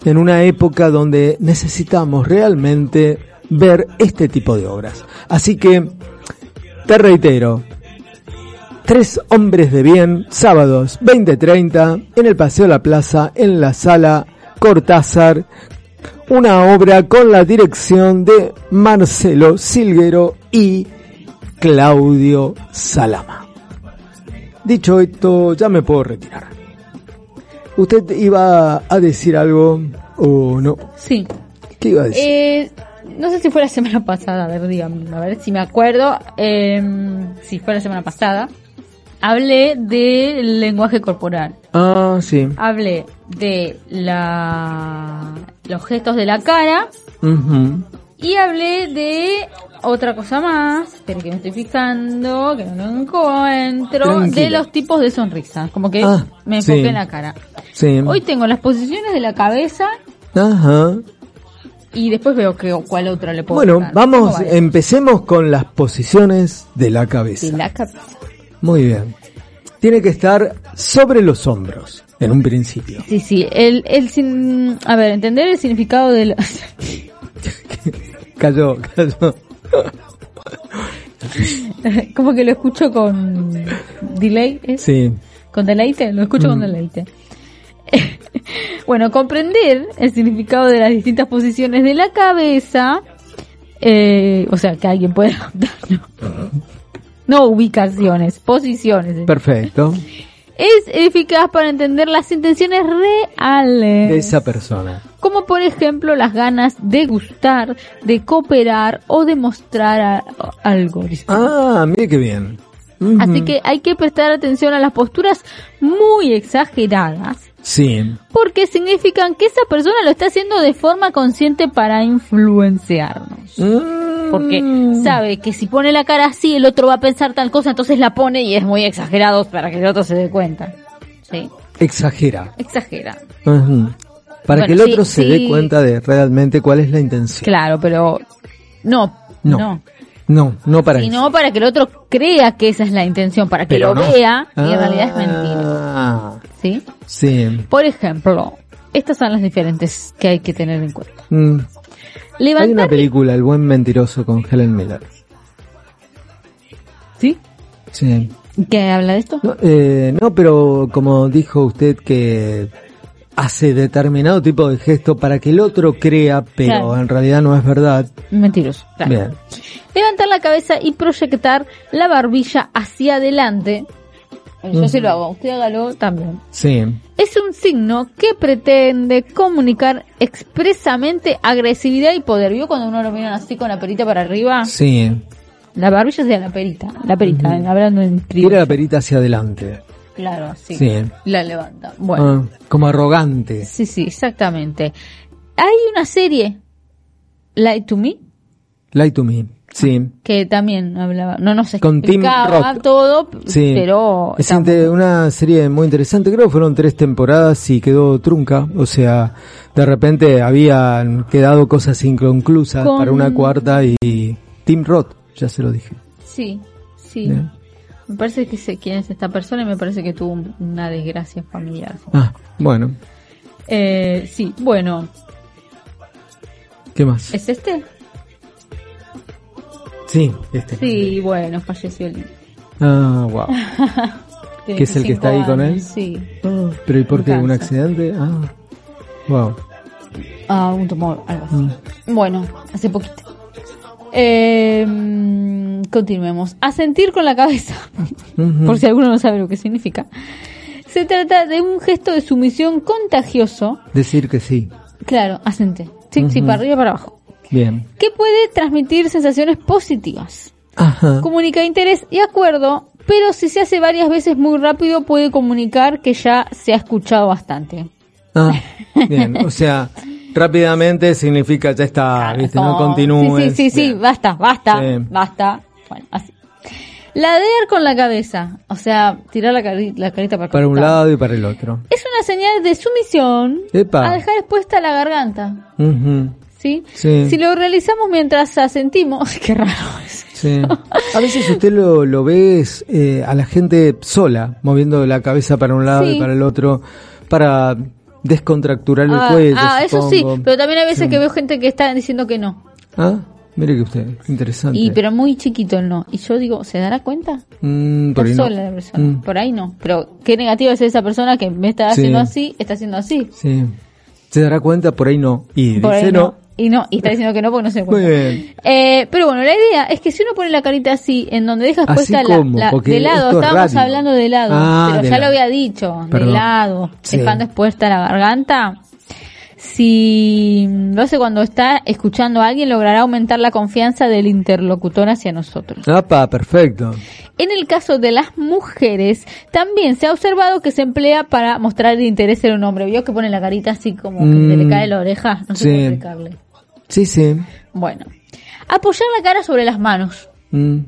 B: En una época donde necesitamos realmente ver este tipo de obras. Así que, te reitero, Tres hombres de bien, sábados 20:30 en el Paseo La Plaza, en la sala Cortázar, una obra con la dirección de Marcelo Silguero y Claudio Salama. Dicho esto, ya me puedo retirar. ¿Usted iba a decir algo o no?
C: Sí.
B: ¿Qué iba a decir?
C: Eh, no sé si fue la semana pasada, a ver, dígame, a ver si me acuerdo. Eh, si fue la semana pasada. Hablé del lenguaje corporal.
B: ah, sí.
C: Hablé de la los gestos de la cara
B: Ujú.
C: Y hablé de otra cosa más, pero que me estoy fijando, que no lo encuentro,
B: Tranquila.
C: de los tipos de sonrisa. Como que
B: Ah,
C: me enfoqué
B: sí.
C: en la cara.
B: Sí.
C: Hoy tengo las posiciones de la cabeza
B: Ajá.
C: y después veo que, cuál otra le puedo
B: Bueno, vamos, empecemos con las posiciones de la cabeza.
C: de la cabeza.
B: Muy bien. Tiene que estar sobre los hombros, en un principio.
C: Sí, sí, el, el sin, a ver, entender el significado del,
B: Cayó, cayó.
C: como que lo escucho con delay, ¿es?
B: Sí.
C: Con deleite, lo escucho con
B: Mm.
C: deleite. bueno, comprender el significado de las distintas posiciones de la cabeza, eh, o sea, que alguien puede adoptar. No ubicaciones, posiciones.
B: Perfecto.
C: Es eficaz para entender las intenciones reales.
B: De esa persona.
C: Como por ejemplo las ganas de gustar, de cooperar o de mostrar algo.
B: Ah, mire qué bien.
C: Así que hay que prestar atención a las posturas muy exageradas
B: Sí.
C: porque significan que esa persona lo está haciendo de forma consciente para influenciarnos.
B: Mm.
C: Porque sabe que si pone la cara así, el otro va a pensar tal cosa, entonces la pone y es muy exagerado para que el otro se dé cuenta. ¿Sí?
B: Exagera.
C: Exagera.
B: Ujú. Para
C: Bueno,
B: que el
C: sí,
B: otro se
C: sí.
B: dé cuenta de realmente cuál es la intención.
C: Claro, pero no,
B: No.
C: no.
B: No, no para eso.
C: sino para que el otro crea que esa es la intención, para que
B: Pero
C: lo
B: no.
C: vea y en
B: Ah,
C: realidad es mentira. ¿Sí?
B: Sí.
C: Por ejemplo, estas son las diferentes que hay que tener en cuenta.
B: Mm. Hay una película, El buen mentiroso, con Helen Miller.
C: ¿sí?
B: Sí.
C: ¿Qué habla de esto?
B: No, eh, no, pero como dijo usted que hace determinado tipo de gesto para que el otro crea, pero
C: Claro.
B: en realidad no es verdad.
C: Mentiroso. claro.
B: Bien.
C: Levantar la cabeza y proyectar la barbilla hacia adelante. Yo sí lo hago, usted hágalo también.
B: Sí.
C: Es un signo que pretende comunicar expresamente agresividad y poder. ¿Vio cuando uno lo miran así con la perita para arriba?
B: Sí.
C: La barbilla de la perita. La perita, hablando en
B: Tira la perita hacia adelante.
C: Claro, sí.
B: Sí.
C: La levanta. Bueno.
B: Ah, como arrogante.
C: Sí, sí, exactamente. Hay una serie, Light to Me,
B: Lie to me. Sí.
C: que también hablaba, no nos
B: Con Tim
C: explicaba todo,
B: Sí.
C: pero
B: Es una serie muy interesante. Creo que fueron tres temporadas y quedó trunca. O sea, de repente habían quedado cosas inconclusas
C: Con-
B: para una cuarta y Tim Roth, ya se lo dije.
C: Sí, sí. Me parece que sé quién es esta persona y me parece que tuvo un- una desgracia familiar.
B: Ah, bueno.
C: Eh, sí, bueno,
B: ¿Qué más?
C: ¿es este?
B: Sí, este.
C: Sí, bueno, falleció el
B: Ah, wow. ¿Que es el que está ahí con él?
C: Sí.
B: Pero ¿y por qué? ¿Un accidente? Ah, wow.
C: a un tumor, algo así.
B: Mm.
C: Bueno, hace poquito. Eh, continuemos. Asentir con la cabeza, por si alguno no sabe lo que significa. Se trata de un gesto de sumisión contagioso.
B: Decir que sí.
C: Claro, asente. Sí, sí, para arriba y para abajo.
B: Bien.
C: Que puede transmitir sensaciones positivas.
B: Ajá.
C: Comunica interés y acuerdo, pero si se hace varias veces muy rápido puede comunicar que ya se ha escuchado bastante.
B: Ah, bien. O sea, rápidamente significa ya está, ¿viste? No continúes.
C: Sí, sí, sí, sí, basta, basta,
B: Sí.
C: basta. Bueno, así. Ladear con la cabeza, o sea, tirar la, cari- la carita para,
B: Para un lado y para el otro.
C: Es una señal de sumisión
B: Epa.
C: a dejar expuesta la garganta. ¿sí?
B: Sí.
C: Si lo realizamos mientras asentimos, qué raro es.
B: Sí. A veces usted lo, lo ve es, eh, a la gente sola, moviendo la cabeza para un lado
C: Sí.
B: y para el otro, para descontracturar el
C: Ah,
B: cuello.
C: ah, eso sí,
B: supongo.
C: pero también hay veces
B: Sí.
C: que veo gente que está diciendo que no.
B: Ah, mire que usted, interesante.
C: Y pero muy chiquito el no. Y yo digo, ¿se dará cuenta?
B: Mm, por ahí
C: Está
B: no.
C: sola la persona.
B: Mm,
C: Por ahí no. Pero qué negativa es esa persona que me está
B: Sí.
C: haciendo así, está haciendo así.
B: sí. Se dará cuenta, por ahí no. Y
C: Por
B: dice
C: ahí
B: no.
C: Y no, y está diciendo que no porque no se da
B: Muy bien.
C: Eh, pero bueno, la idea es que si uno pone la carita así, en donde deja
B: Así
C: expuesta la,
B: como,
C: la- de lado,
B: es
C: estábamos
B: radio.
C: hablando de lado,
B: Ah,
C: pero
B: de
C: ya lo había dicho, de lado,
B: Sí.
C: dejando expuesta la garganta. Si lo hace cuando está escuchando a alguien, logrará aumentar la confianza del interlocutor hacia nosotros.
B: Apa, perfecto.
C: En el caso de las mujeres, también se ha observado que se emplea para mostrar el interés en un hombre. ¿Vio que pone la carita así como que se le
B: Mm.
C: cae la oreja? No sé cómo explicarle.
B: Sí, sí.
C: Bueno, apoyar la cara sobre las manos.
B: Mm,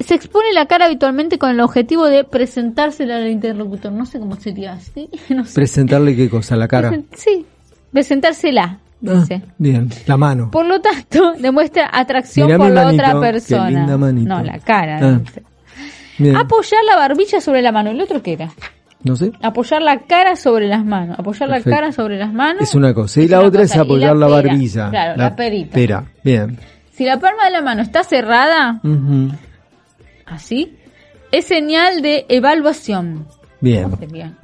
C: Se expone la cara habitualmente con el objetivo de presentársela al interlocutor. No sé cómo sería así. No sé.
B: Presentarle qué cosa, la cara.
C: Presen- sí, presentársela,
B: Ah,
C: dice.
B: bien, la mano.
C: Por lo tanto, demuestra atracción
B: Mirá
C: por la
B: manito,
C: otra
B: qué
C: persona.
B: linda.
C: No, la cara.
B: Ah.
C: Apoyar la barbilla sobre la mano. ¿El otro qué era?
B: No sé.
C: Apoyar la cara sobre las manos. Apoyar
B: Perfecto.
C: la cara sobre las manos.
B: Es una cosa. Y la otra es
C: cosa.
B: Apoyar la, barbilla.
C: Claro, la, perita.
B: Pera. Bien.
C: Si la palma de la mano está cerrada, así, es señal de evaluación.
B: Bien.
C: Sería.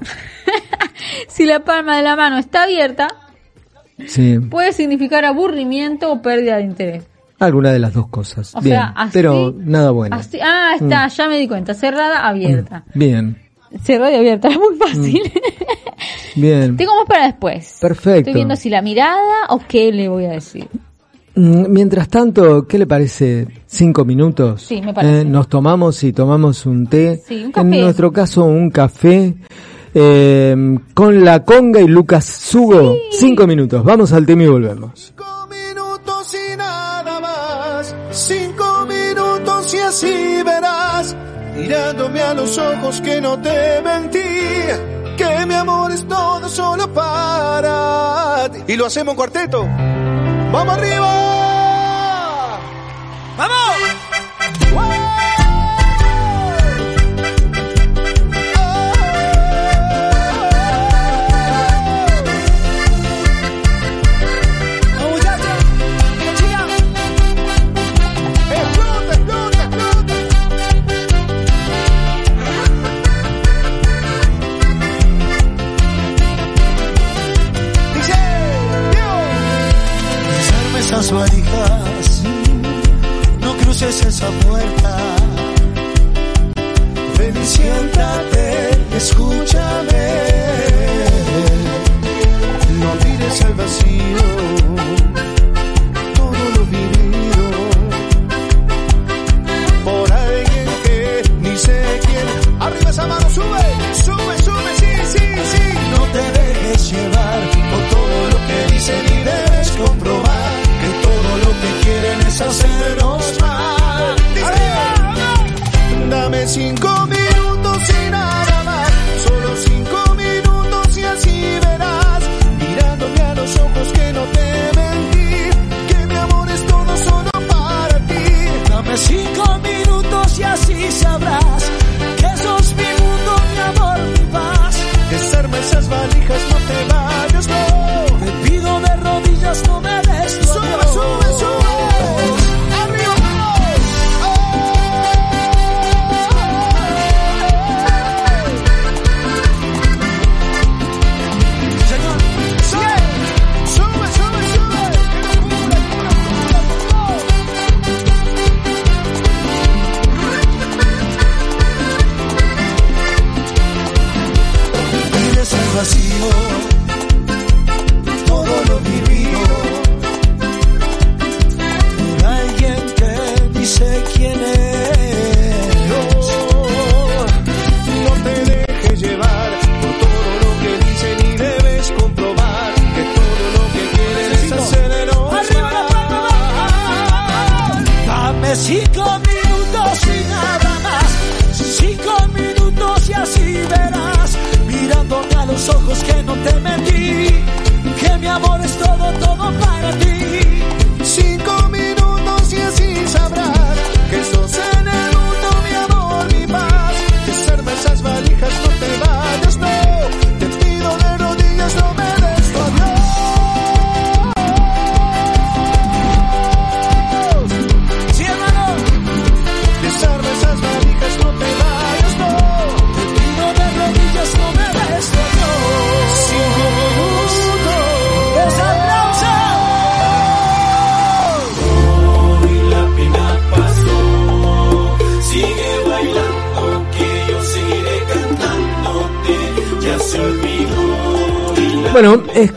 C: si la palma de la mano está abierta,
B: Sí.
C: puede significar aburrimiento o pérdida de interés.
B: Alguna de las dos cosas.
C: O
B: Bien.
C: sea, así-
B: Pero nada bueno.
C: Así- ah, está, ya me di cuenta. Cerrada, abierta.
B: Bien.
C: Cerrada y abierta, es muy fácil.
B: Bien.
C: Tengo más para después.
B: Perfecto.
C: Estoy viendo si la mirada o qué le voy a decir.
B: Mm, Mientras tanto, ¿qué le parece? ¿Cinco minutos?
C: Sí, me parece.
B: Eh, nos tomamos y tomamos un té.
C: Sí, un café.
B: En nuestro caso, un café. eh, con la conga y Lucas Sugo. Cinco minutos. Vamos al tema y volvemos.
H: Mirándome a los ojos que no te mentí. Que mi amor es todo solo para ti. Y lo hacemos en cuarteto. ¡Vamos arriba! ¡Vamos! Esas valijas, no cruces esa puerta. Ven siéntate, escúchame. No mires al vacío, todo lo vivido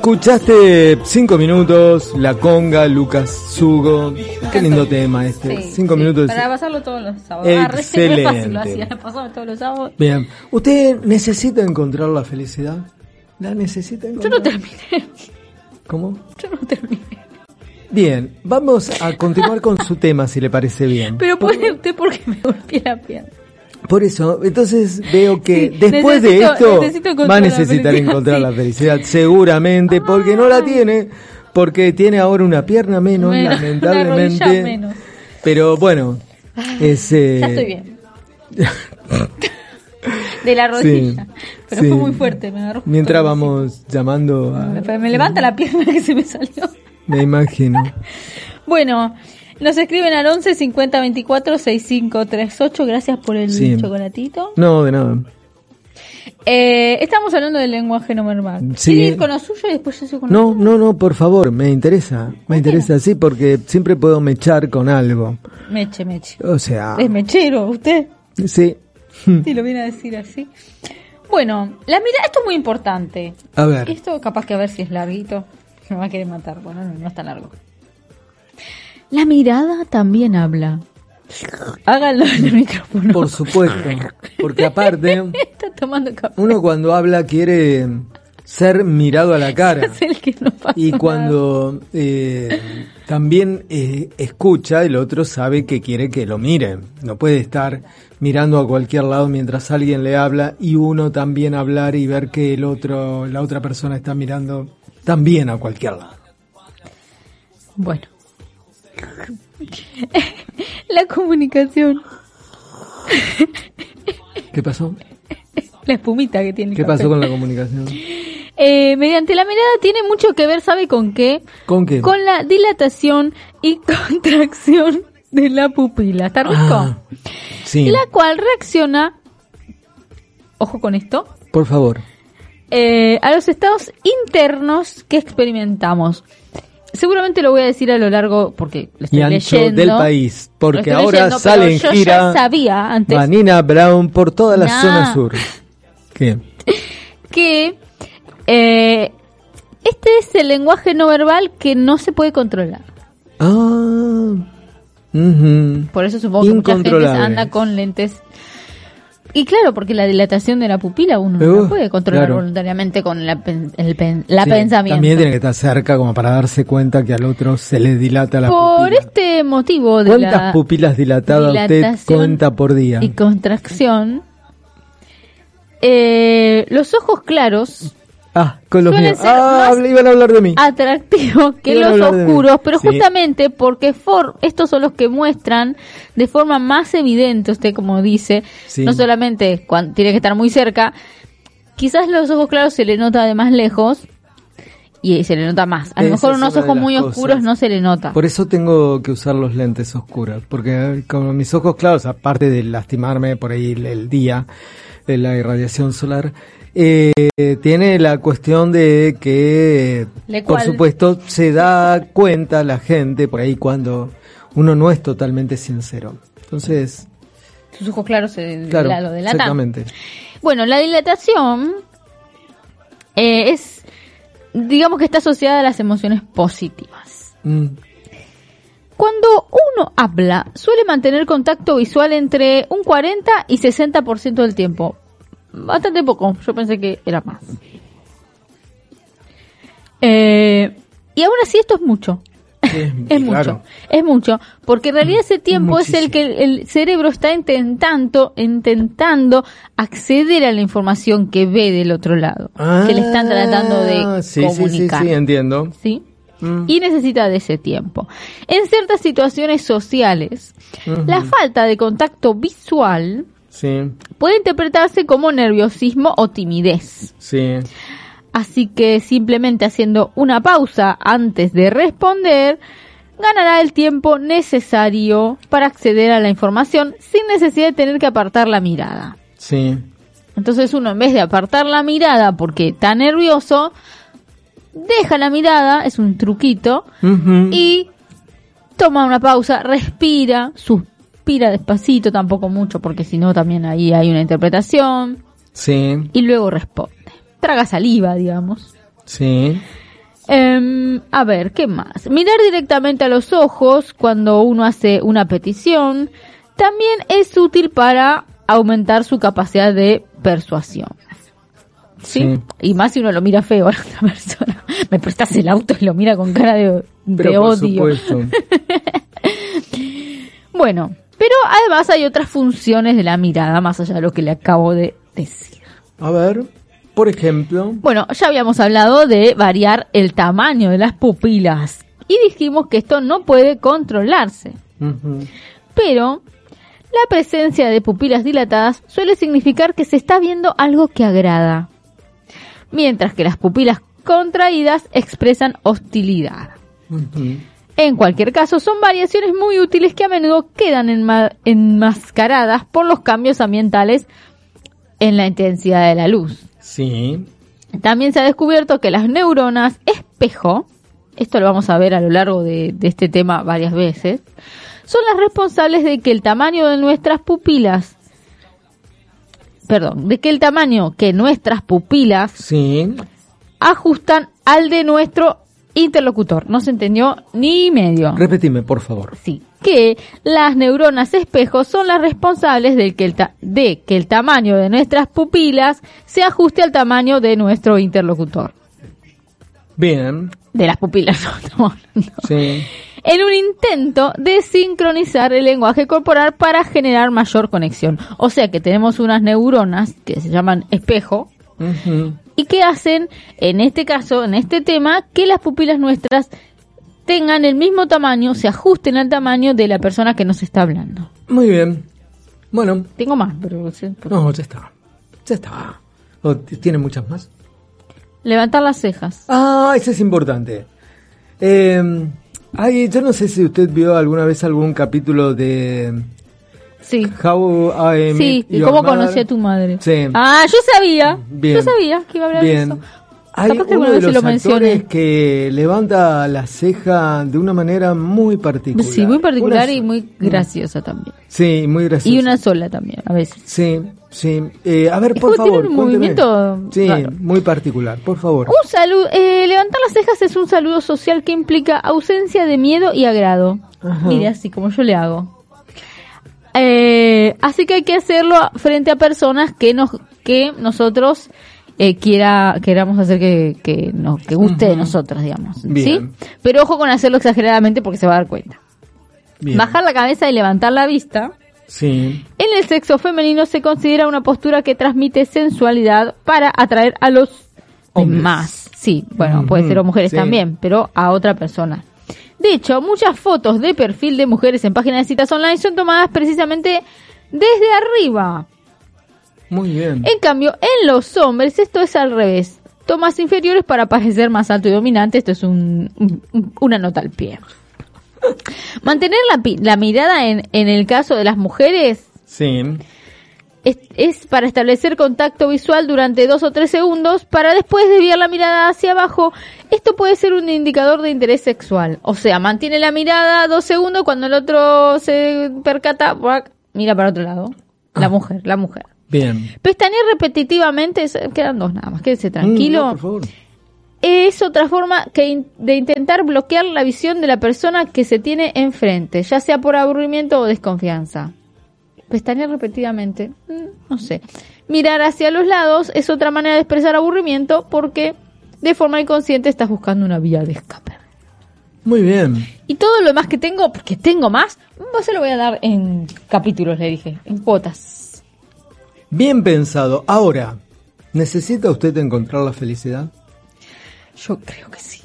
B: escuchaste cinco minutos, La Conga, Lucas Sugo. Qué lindo tema este.
C: Sí,
B: cinco
C: sí,
B: minutos.
C: Para pasarlo todos los sábados. Ah, re- re fácil, lo
B: Excelente.
C: hacía, lo pasaba todos los sábados.
B: Bien. ¿Usted necesita encontrar la felicidad? ¿La necesita
C: Yo
B: encontrar?
C: no terminé.
B: ¿Cómo?
C: Yo no terminé.
B: Bien, vamos a continuar con su tema si le parece bien.
C: Pero puede usted porque me golpeé la pierna.
B: Por eso, entonces veo que
C: Sí,
B: después de esto va a necesitar encontrar
C: sí.
B: la felicidad, seguramente, porque no la tiene, porque tiene ahora una pierna menos,
C: Menos,
B: lamentablemente.
C: una rodilla menos.
B: Pero bueno, es, eh,
C: Ya estoy bien. De la rodilla. Pero
B: sí.
C: fue muy fuerte, me agarró.
B: Mientras vamos llamando a...
C: me levanta la pierna que se me salió.
B: Me imagino.
C: Bueno, nos escriben al 11 50 24 65 38. Gracias por el
B: Sí.
C: chocolatito.
B: No, de nada.
C: Eh, estamos hablando del lenguaje no verbal.
B: Sí.
C: ¿Quiere ir con lo suyo y después yo sigo con lo
B: No, no, no, por favor, me interesa. Me interesa, sí, porque siempre puedo mechar con algo.
C: Meche, meche.
B: O sea,
C: Es mechero, usted.
B: sí.
C: Si lo viene a decir así. Bueno, la mirada, esto es muy importante.
B: A ver.
C: Esto capaz que a ver si es larguito. Me va a querer matar. Bueno, no, no es tan largo. La mirada también habla. Háganlo en el micrófono.
B: Por supuesto, porque aparte,
C: Está tomando café.
B: uno cuando habla quiere ser mirado a la cara.
C: Es el que no pasa
B: Y cuando eh, también eh, escucha, el otro sabe que quiere que lo miren. No puede estar mirando a cualquier lado mientras alguien le habla y uno también hablar y ver que el otro, la otra persona está mirando también a cualquier lado.
C: Bueno. la comunicación.
B: ¿Qué pasó?
C: La espumita que tiene
B: ¿Qué pasó con la comunicación?
C: Eh, mediante la mirada tiene mucho que ver, ¿sabe con qué?
B: ¿Con qué?
C: Con la dilatación y contracción de la pupila. ¿Está rico?
B: Ah, sí,
C: La cual reacciona, ojo con esto,
B: por favor.
C: eh, a los estados internos que experimentamos. Seguramente lo voy a decir a lo largo porque lo estoy
B: Y ancho
C: leyendo.
B: del país, porque ahora
C: leyendo,
B: sale en
C: yo
B: gira
C: ya sabía antes
B: Vanina Brown por toda la
C: Nah.
B: zona sur. ¿Qué?
C: que eh, este es el lenguaje no verbal que no se puede controlar.
B: Ah.
C: Por eso supongo que mucha gente anda con lentes. Y claro, porque la dilatación de la pupila uno no la puede controlar
B: claro.
C: voluntariamente con la, pen- el pen- la
B: Sí,
C: pensamiento.
B: También tiene que estar cerca como para darse cuenta que al otro se le dilata la
C: Por
B: pupila.
C: este motivo de
B: ¿Cuántas
C: la
B: pupilas dilatadas usted cuenta por día?
C: y contracción, eh, los ojos claros
B: Ah, con los míos. Ah, iban a hablar de mí.
C: atractivos que
B: Iban
C: los oscuros, pero
B: Sí.
C: justamente porque for- estos son los que muestran de forma más evidente, usted como dice,
B: Sí.
C: no solamente cuando tiene que estar muy cerca, quizás los ojos claros se le nota de más lejos y se le nota más. A lo mejor unos ojos muy
B: cosas.
C: oscuros no se le nota.
B: Por eso tengo que usar los lentes oscuros, porque eh, como mis ojos claros, aparte de lastimarme por ahí el, el día de la irradiación solar, eh, tiene la cuestión de que,
C: ¿Le
B: por supuesto, se da cuenta la gente por ahí cuando uno no es totalmente sincero. Entonces,
C: Sus ojos claros se
B: claro,
C: la- lo delatan.
B: exactamente.
C: Bueno, la dilatación eh, es, digamos que está asociada a las emociones positivas.
B: Mm,
C: Cuando uno habla, suele mantener contacto visual entre un 40 y 60% del tiempo. Bastante poco, yo pensé que era más. Eh, y aún así esto es mucho.
B: sí,
C: Es mucho, es mucho, porque en realidad ese tiempo es el que el, cerebro está intentando, intentando acceder a la información que ve del otro lado, que le están tratando de
B: Ah, sí, sí, sí,
C: comunicar.
B: sí, entiendo.
C: ¿sí?
B: Mm.
C: Y necesita de ese tiempo. En ciertas situaciones sociales, la falta de contacto visual
B: Sí,
C: puede interpretarse como nerviosismo o timidez.
B: sí.
C: Así que simplemente haciendo una pausa antes de responder, ganará el tiempo necesario para acceder a la información sin necesidad de tener que apartar la mirada.
B: Sí,
C: Entonces uno en vez de apartar la mirada porque está nervioso, deja la mirada, es un truquito, y toma una pausa, respira, suspira despacito, tampoco mucho porque si no también ahí hay una interpretación,
B: sí,
C: y luego responde. Traga saliva, digamos.
B: Sí.
C: Em, a ver, ¿qué más? Mirar directamente a los ojos cuando uno hace una petición también es útil para aumentar su capacidad de persuasión. ¿Sí?
B: Sí.
C: Y más si uno lo mira feo a la otra persona. Me prestas el auto y lo mira con cara de, de
B: Pero por
C: odio.
B: supuesto.
C: Bueno, pero además hay otras funciones de la mirada más allá de lo que le acabo de decir.
B: A ver, por ejemplo.
C: Bueno, ya habíamos hablado de variar el tamaño de las pupilas y dijimos que esto no puede controlarse. Pero la presencia de pupilas dilatadas suele significar que se está viendo algo que agrada, mientras que las pupilas contraídas expresan hostilidad.
B: ujú.
C: En cualquier caso, son variaciones muy útiles que a menudo quedan enma- enmascaradas por los cambios ambientales en la intensidad de la luz.
B: Sí.
C: También se ha descubierto que las neuronas espejo, esto lo vamos a ver a lo largo de, de este tema varias veces, son las responsables de que el tamaño de nuestras pupilas, perdón, de que el tamaño que nuestras pupilas
B: Sí.
C: ajustan al de nuestro interlocutor. No se entendió ni medio.
B: Repetime, por favor.
C: Sí, que las neuronas espejo son las responsables del que el ta- de que el tamaño de nuestras pupilas se ajuste al tamaño de nuestro interlocutor.
B: Bien.
C: De las pupilas, no estamos hablando.
B: Sí.
C: En un intento de sincronizar el lenguaje corporal para generar mayor conexión. O sea que tenemos unas neuronas que se llaman espejo. Y que hacen, en este caso, en este tema, que las pupilas nuestras tengan el mismo tamaño, se ajusten al tamaño de la persona que nos está hablando.
B: Muy bien. Bueno,
C: Tengo más, pero
B: no, ya está. Ya está. ¿O t- ¿Tiene muchas más?
C: levantar las cejas.
B: Ah, eso es importante. Eh, ay, yo no sé si usted vio alguna vez algún capítulo de
C: Sí.
B: How I
C: Sí, ¿y cómo
B: Mother.
C: conocí a tu madre?
B: Sí.
C: Ah, yo sabía.
B: Bien.
C: Yo sabía que iba a hablar de
B: Bien.
C: eso.
B: Hay
C: Capaz
B: uno de los
C: lo
B: actores que levanta la ceja de una manera muy particular.
C: Sí, muy particular
B: Una
C: y muy graciosa también.
B: Sí, muy gracioso.
C: Y una sola también, a veces.
B: Sí, sí. Eh, a ver,
C: Es
B: por
C: como tiene
B: favor,
C: un
B: cuénteme.
C: movimiento
B: Sí,
C: raro.
B: muy particular, por favor.
C: Un saludo, eh, levantar las cejas es un saludo social que implica ausencia de miedo y agrado.
B: Ajá.
C: Mire, así como yo le hago. Eh, así que hay que hacerlo frente a personas que nos, que nosotros eh, quiera, queramos hacer que, que nos, que guste de nosotros, digamos.
B: Bien.
C: ¿Sí? Pero ojo con hacerlo exageradamente porque se va a dar cuenta.
B: Bien.
C: Bajar la cabeza y levantar la vista.
B: Sí.
C: En el sexo femenino se considera una postura que transmite sensualidad para atraer a los
B: Hombres.
C: demás. Sí, bueno, puede ser o mujeres
B: sí.
C: también, pero a otra persona. De hecho, muchas fotos de perfil de mujeres en páginas de citas online son tomadas precisamente desde arriba.
B: Muy bien.
C: En cambio, en los hombres esto es al revés. Tomas inferiores para parecer más alto y dominante. Esto es un, un- una nota al pie. Mantener la, la mirada en, en el caso de las mujeres
B: Sí.
C: Es, es para establecer contacto visual durante dos o tres segundos para después desviar la mirada hacia abajo. Esto puede ser un indicador de interés sexual. O sea, mantiene la mirada dos segundos cuando el otro se percata, mira para otro lado. La
B: Ah.
C: mujer, la mujer.
B: Bien.
C: Pestañear repetitivamente, quedan dos nada más, quédese tranquilo.
B: Mm, no, por favor.
C: es otra forma que de intentar bloquear la visión de la persona que se tiene enfrente, ya sea por aburrimiento o desconfianza. Pestañear repetidamente, mm, no sé. Mirar hacia los lados es otra manera de expresar aburrimiento porque de forma inconsciente estás buscando una vía de escape.
B: Muy bien.
C: Y todo lo demás que tengo, porque tengo más, no se lo voy a dar en capítulos, le dije, en cuotas.
B: Bien pensado. Ahora, ¿necesita usted encontrar la felicidad?
C: Yo creo que sí.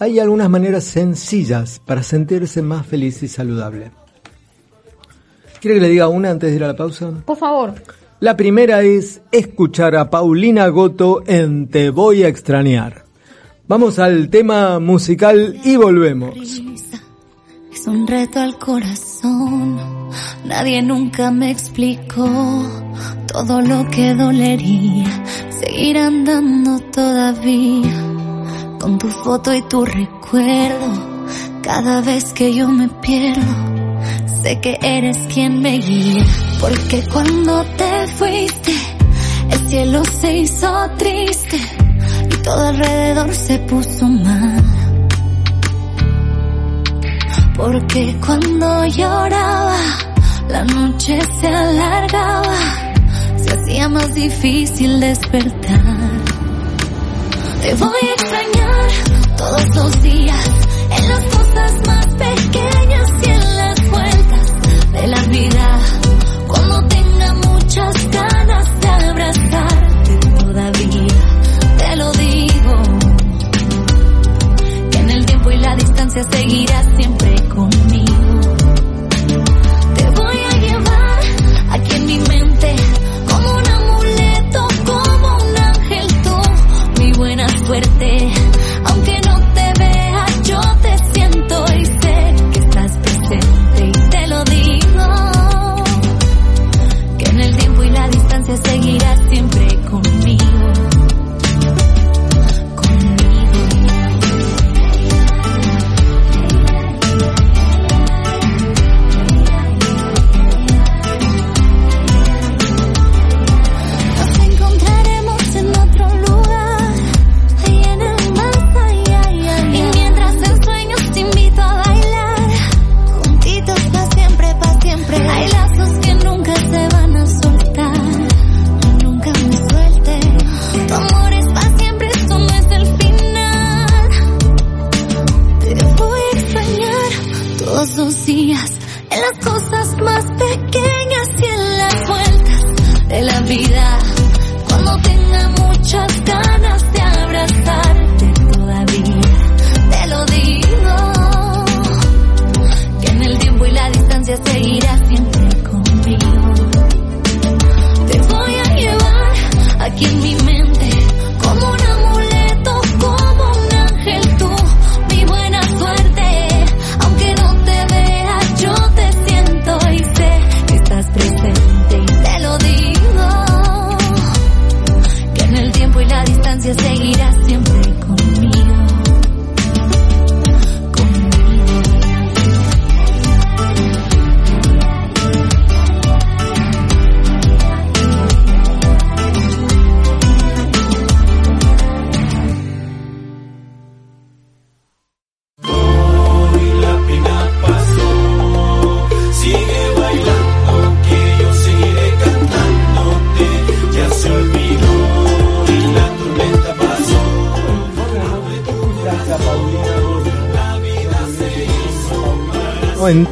B: Hay algunas maneras sencillas para sentirse más feliz y saludable. ¿Quiere que le diga una antes de ir a la pausa?
C: Por favor.
B: La primera es escuchar a Paulina Goto en Te voy a extrañar. Vamos al tema musical y volvemos.
D: Es un reto al corazón. Nadie nunca me explicó todo lo que dolería. Seguir andando todavía con tu foto y tu recuerdo. Cada vez que yo me pierdo, sé que eres quien me guía. Porque cuando te fuiste, el cielo se hizo triste. Y todo alrededor se puso mal. Porque cuando lloraba, la noche se alargaba, se hacía más difícil despertar. Te voy a extrañar todos los días, en las cosas más pequeñas de la vida. Cuando tenga muchas ganas de abrazarte todavía, te lo digo. Que en el tiempo y la distancia seguirás siempre conmigo.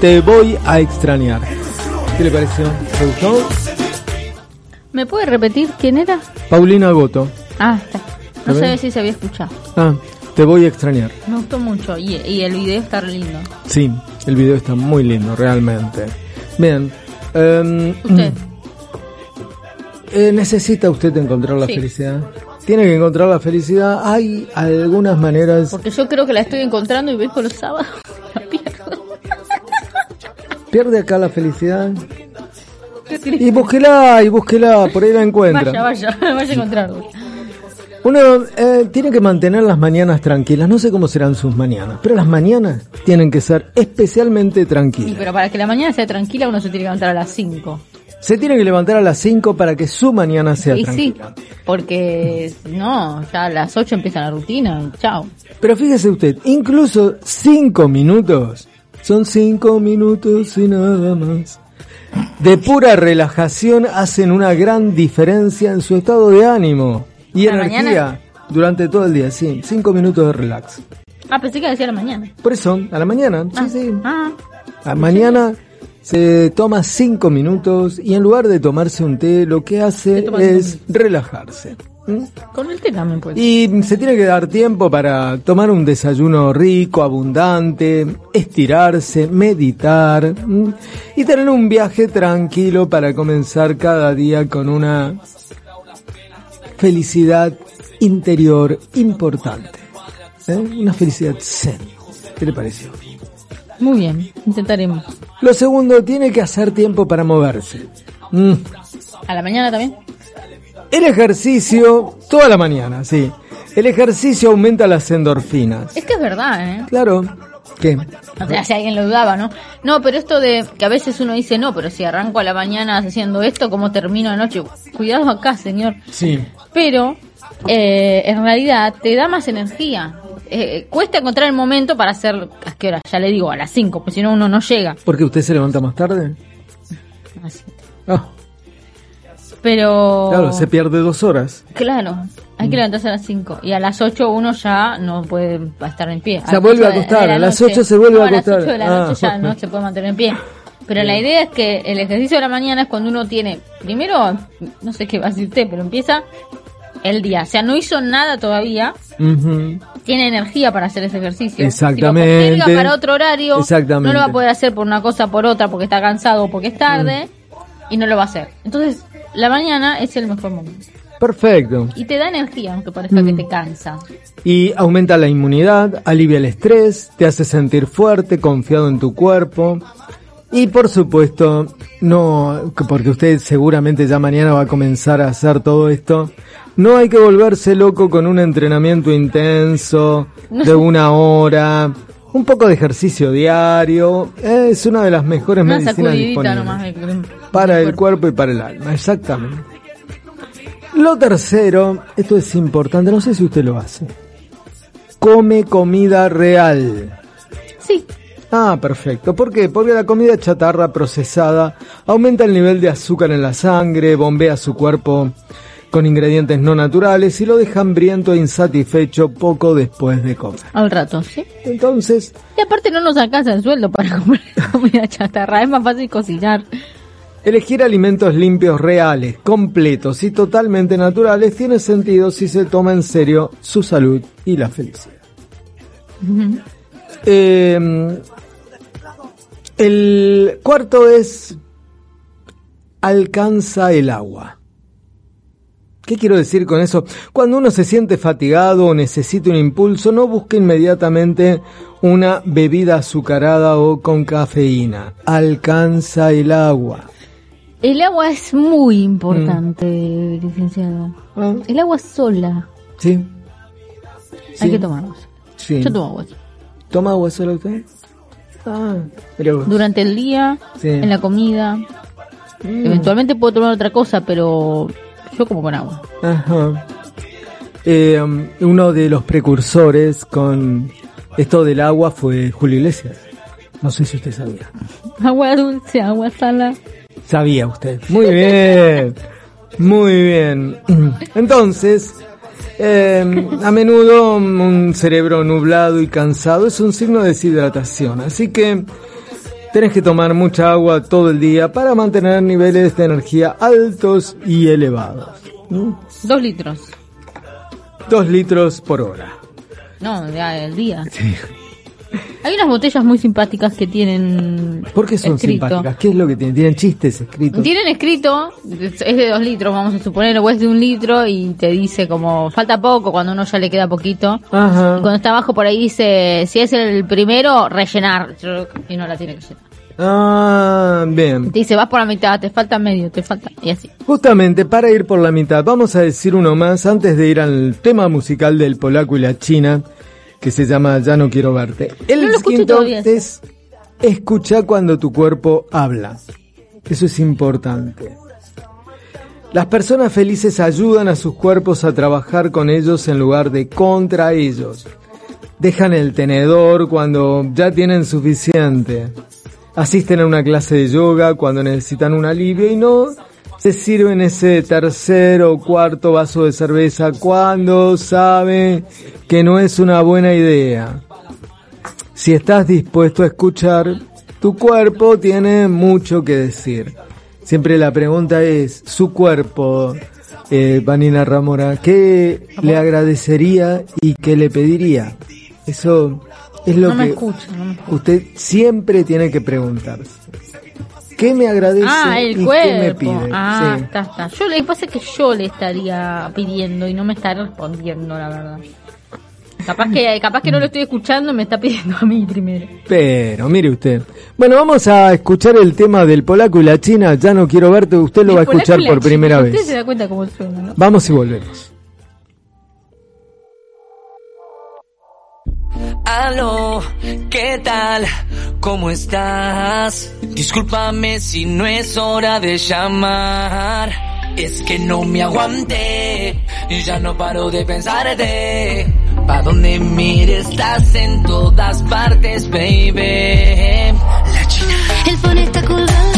D: Te voy a extrañar.
B: ¿Qué le pareció? ¿Te gustó?
C: ¿Me puede repetir quién era?
B: Paulina Goto.
C: Ah, está. No sabía si se había escuchado.
B: Ah, Te voy a extrañar.
C: Me gustó mucho y, y el video está re lindo.
B: Sí, el video está muy lindo, realmente. Bien. em,
C: Usted.
B: eh, ¿Necesita usted encontrar la
C: Sí.
B: felicidad? Tiene que encontrar la felicidad. Hay algunas maneras.
C: Porque yo creo que la estoy encontrando y vengo los sábados.
B: Pierde acá la felicidad. Y búsquela, y búsquela, por ahí la encuentra.
C: Vaya, vaya, vaya a encontrarlo.
B: Uno eh, tiene que mantener las mañanas tranquilas. No sé cómo serán sus mañanas, pero las mañanas tienen que ser especialmente tranquilas.
C: pero para que la mañana sea tranquila uno se tiene que levantar a las 5.
B: Se tiene que levantar a las 5 para que su mañana sea
C: Y sí,
B: tranquila.
C: porque no, ya a las 8 empieza la rutina. Chao.
B: Pero fíjese usted, incluso 5 minutos son 5 minutos y nada más. De pura relajación hacen una gran diferencia en su estado de ánimo y
C: ¿A la
B: energía
C: mañana?
B: durante todo el día. Sí, 5 minutos de relax.
C: Ah, pensé que decía a la mañana.
B: Por eso, a la mañana, sí,
C: Ah,
B: sí.
C: ah,
B: A mañana se toma 5 minutos y en lugar de tomarse un té, lo que hace
C: cinco
B: es relajarse. ¿Mm?
C: con el té también puede.
B: Y se tiene que dar tiempo para tomar un desayuno rico, abundante, estirarse, meditar ¿m? y tener un viaje tranquilo para comenzar cada día con una felicidad interior importante. ¿Eh? Una felicidad zen. ¿Qué le pareció?
C: Muy bien, intentaremos.
B: Lo segundo, tiene que hacer tiempo para moverse. Mm.
C: ¿A la mañana también?
B: El ejercicio, toda la mañana, sí. El ejercicio aumenta las endorfinas.
C: Es que es verdad, ¿eh?
B: Claro. ¿Qué?
C: O sea, si alguien lo dudaba, ¿no? No, pero esto de que a veces uno dice, no, pero si arranco a la mañana haciendo esto, ¿cómo termino anoche? Cuidado acá, señor.
B: Sí.
C: Pero eh, en realidad te da más energía. Eh, cuesta encontrar el momento para hacer, ¿a qué hora? Ya le digo, a las 5, pues si no uno no llega.
B: ¿Porque usted se levanta más tarde?
C: Así.
B: Ah,
C: Pero...
B: claro, se pierde dos horas.
C: Claro, hay que levantarse a las 5 y a las 8 uno ya no puede estar en pie.
B: Se vuelve a acostar, a las
C: noche.
B: 8 se vuelve
C: No,
B: a
C: A las
B: acostar.
C: 8 de la noche
B: Ah.
C: ya no se puede mantener en pie. Pero la idea es que el ejercicio de la mañana es cuando uno tiene, primero, no sé qué va a decir usted, pero empieza el día. O sea, no hizo nada todavía, tiene energía para hacer ese ejercicio.
B: Exactamente.
C: Si lo para otro horario,
B: Exactamente.
C: no lo va a poder hacer por una cosa, por otra, porque está cansado o porque es tarde,
B: Mm.
C: y no lo va a hacer. Entonces, la mañana es el mejor momento.
B: Perfecto.
C: Y te da energía, aunque parezca
B: Mm.
C: que te cansa.
B: Y aumenta la inmunidad, alivia el estrés, te hace sentir fuerte, confiado en tu cuerpo. Y por supuesto, no, porque usted seguramente ya mañana va a comenzar a hacer todo esto. No hay que volverse loco con un entrenamiento intenso de una hora, un poco de ejercicio diario. Es una de las mejores
C: Una
B: medicinas disponibles
C: nomás.
B: para
C: del
B: el cuerpo y para el alma, exactamente. Lo tercero, esto es importante, no sé si usted lo hace. Come comida real.
C: Sí,
B: Ah, perfecto. ¿Por qué? Porque la comida chatarra procesada aumenta el nivel de azúcar en la sangre, bombea su cuerpo con ingredientes no naturales y lo deja hambriento e insatisfecho poco después de comer.
C: al rato, ¿sí?
B: Entonces,
C: Y aparte no nos alcanza el sueldo para comer comida chatarra, es más fácil cocinar.
B: Elegir alimentos limpios, reales, completos y totalmente naturales tiene sentido si se toma en serio su salud y la felicidad. Eh, el cuarto es alcanza el agua. ¿Qué quiero decir con eso? Cuando uno se siente fatigado o necesita un impulso, no busque inmediatamente una bebida azucarada o con cafeína. Alcanza el agua.
C: El agua es muy importante, licenciado.
B: Ah,
C: El agua sola,
B: Sí.
C: hay
B: Sí.
C: que tomar agua.
B: Sí.
C: Yo tomo agua.
B: ¿Toma agua sola usted? Ah, vos.
C: Durante el día,
B: Sí.
C: en la comida.
B: Mm.
C: Eventualmente puedo tomar otra cosa, pero como con agua.
B: Ajá. Eh, um, uno de los precursores con esto del agua fue Julio Iglesias. No sé si usted sabía.
C: Agua dulce, agua salada.
B: Sabía usted. Muy bien. Muy bien. Entonces, eh, a menudo un cerebro nublado y cansado es un signo de deshidratación. Así que tenés que tomar mucha agua todo el día para mantener niveles de energía altos y elevados. ¿Mm?
C: Dos litros.
B: Dos litros por hora.
C: No, ya el día. Hay unas botellas muy simpáticas que tienen.
B: ¿Por qué son
C: escrito.
B: simpáticas? ¿Qué es lo que tienen? ¿Tienen chistes escritos?
C: Tienen escrito, es de dos litros, vamos a suponer, o es de un litro y te dice como falta poco cuando uno ya le queda poquito. Y
B: Ajá.
C: cuando está abajo por ahí dice, si es el primero, rellenar. Y no la tiene que llenar.
B: Ah, bien.
C: Te dice, vas por la mitad, te falta medio, te falta. Y así.
B: Justamente para ir por la mitad, vamos a decir uno más antes de ir al tema musical del polaco y la china, que se llama Ya no quiero verte. El
C: No lo
B: quinto es escucha cuando tu cuerpo habla. Eso es importante. Las personas felices ayudan a sus cuerpos a trabajar con ellos en lugar de contra ellos. Dejan el tenedor cuando ya tienen suficiente. Asisten a una clase de yoga cuando necesitan un alivio y no se sirven ese tercer o cuarto vaso de cerveza cuando saben que no es una buena idea. Si estás dispuesto a escuchar, tu cuerpo tiene mucho que decir. Siempre la pregunta es, su cuerpo, eh, Vanina Ramora, ¿qué le agradecería y qué le pediría? Eso es lo
C: No me
B: que
C: no me
B: usted siempre tiene que preguntarse. ¿Qué me agradece
C: Ah,
B: y
C: el
B: qué me pide?
C: Ah,
B: Sí.
C: está, está. Yo le pasa que yo le estaría pidiendo y no me está respondiendo, la verdad. Capaz que, capaz que no lo estoy escuchando, me está pidiendo a mí primero.
B: Pero, mire usted. Bueno, vamos a escuchar el tema del polaco y la china. Ya no quiero verte, usted lo va a escuchar
C: y
B: por primera
C: Usted se
B: vez.
C: da cuenta cómo suena, ¿no?
B: Vamos y volvemos.
E: Aló, ¿qué tal? ¿Cómo estás? Discúlpame si no es hora de llamar. Es que no me aguanté, y ya no paro de pensarte. Pa' donde mires estás en todas partes, baby. La china.
I: El phone está colgado,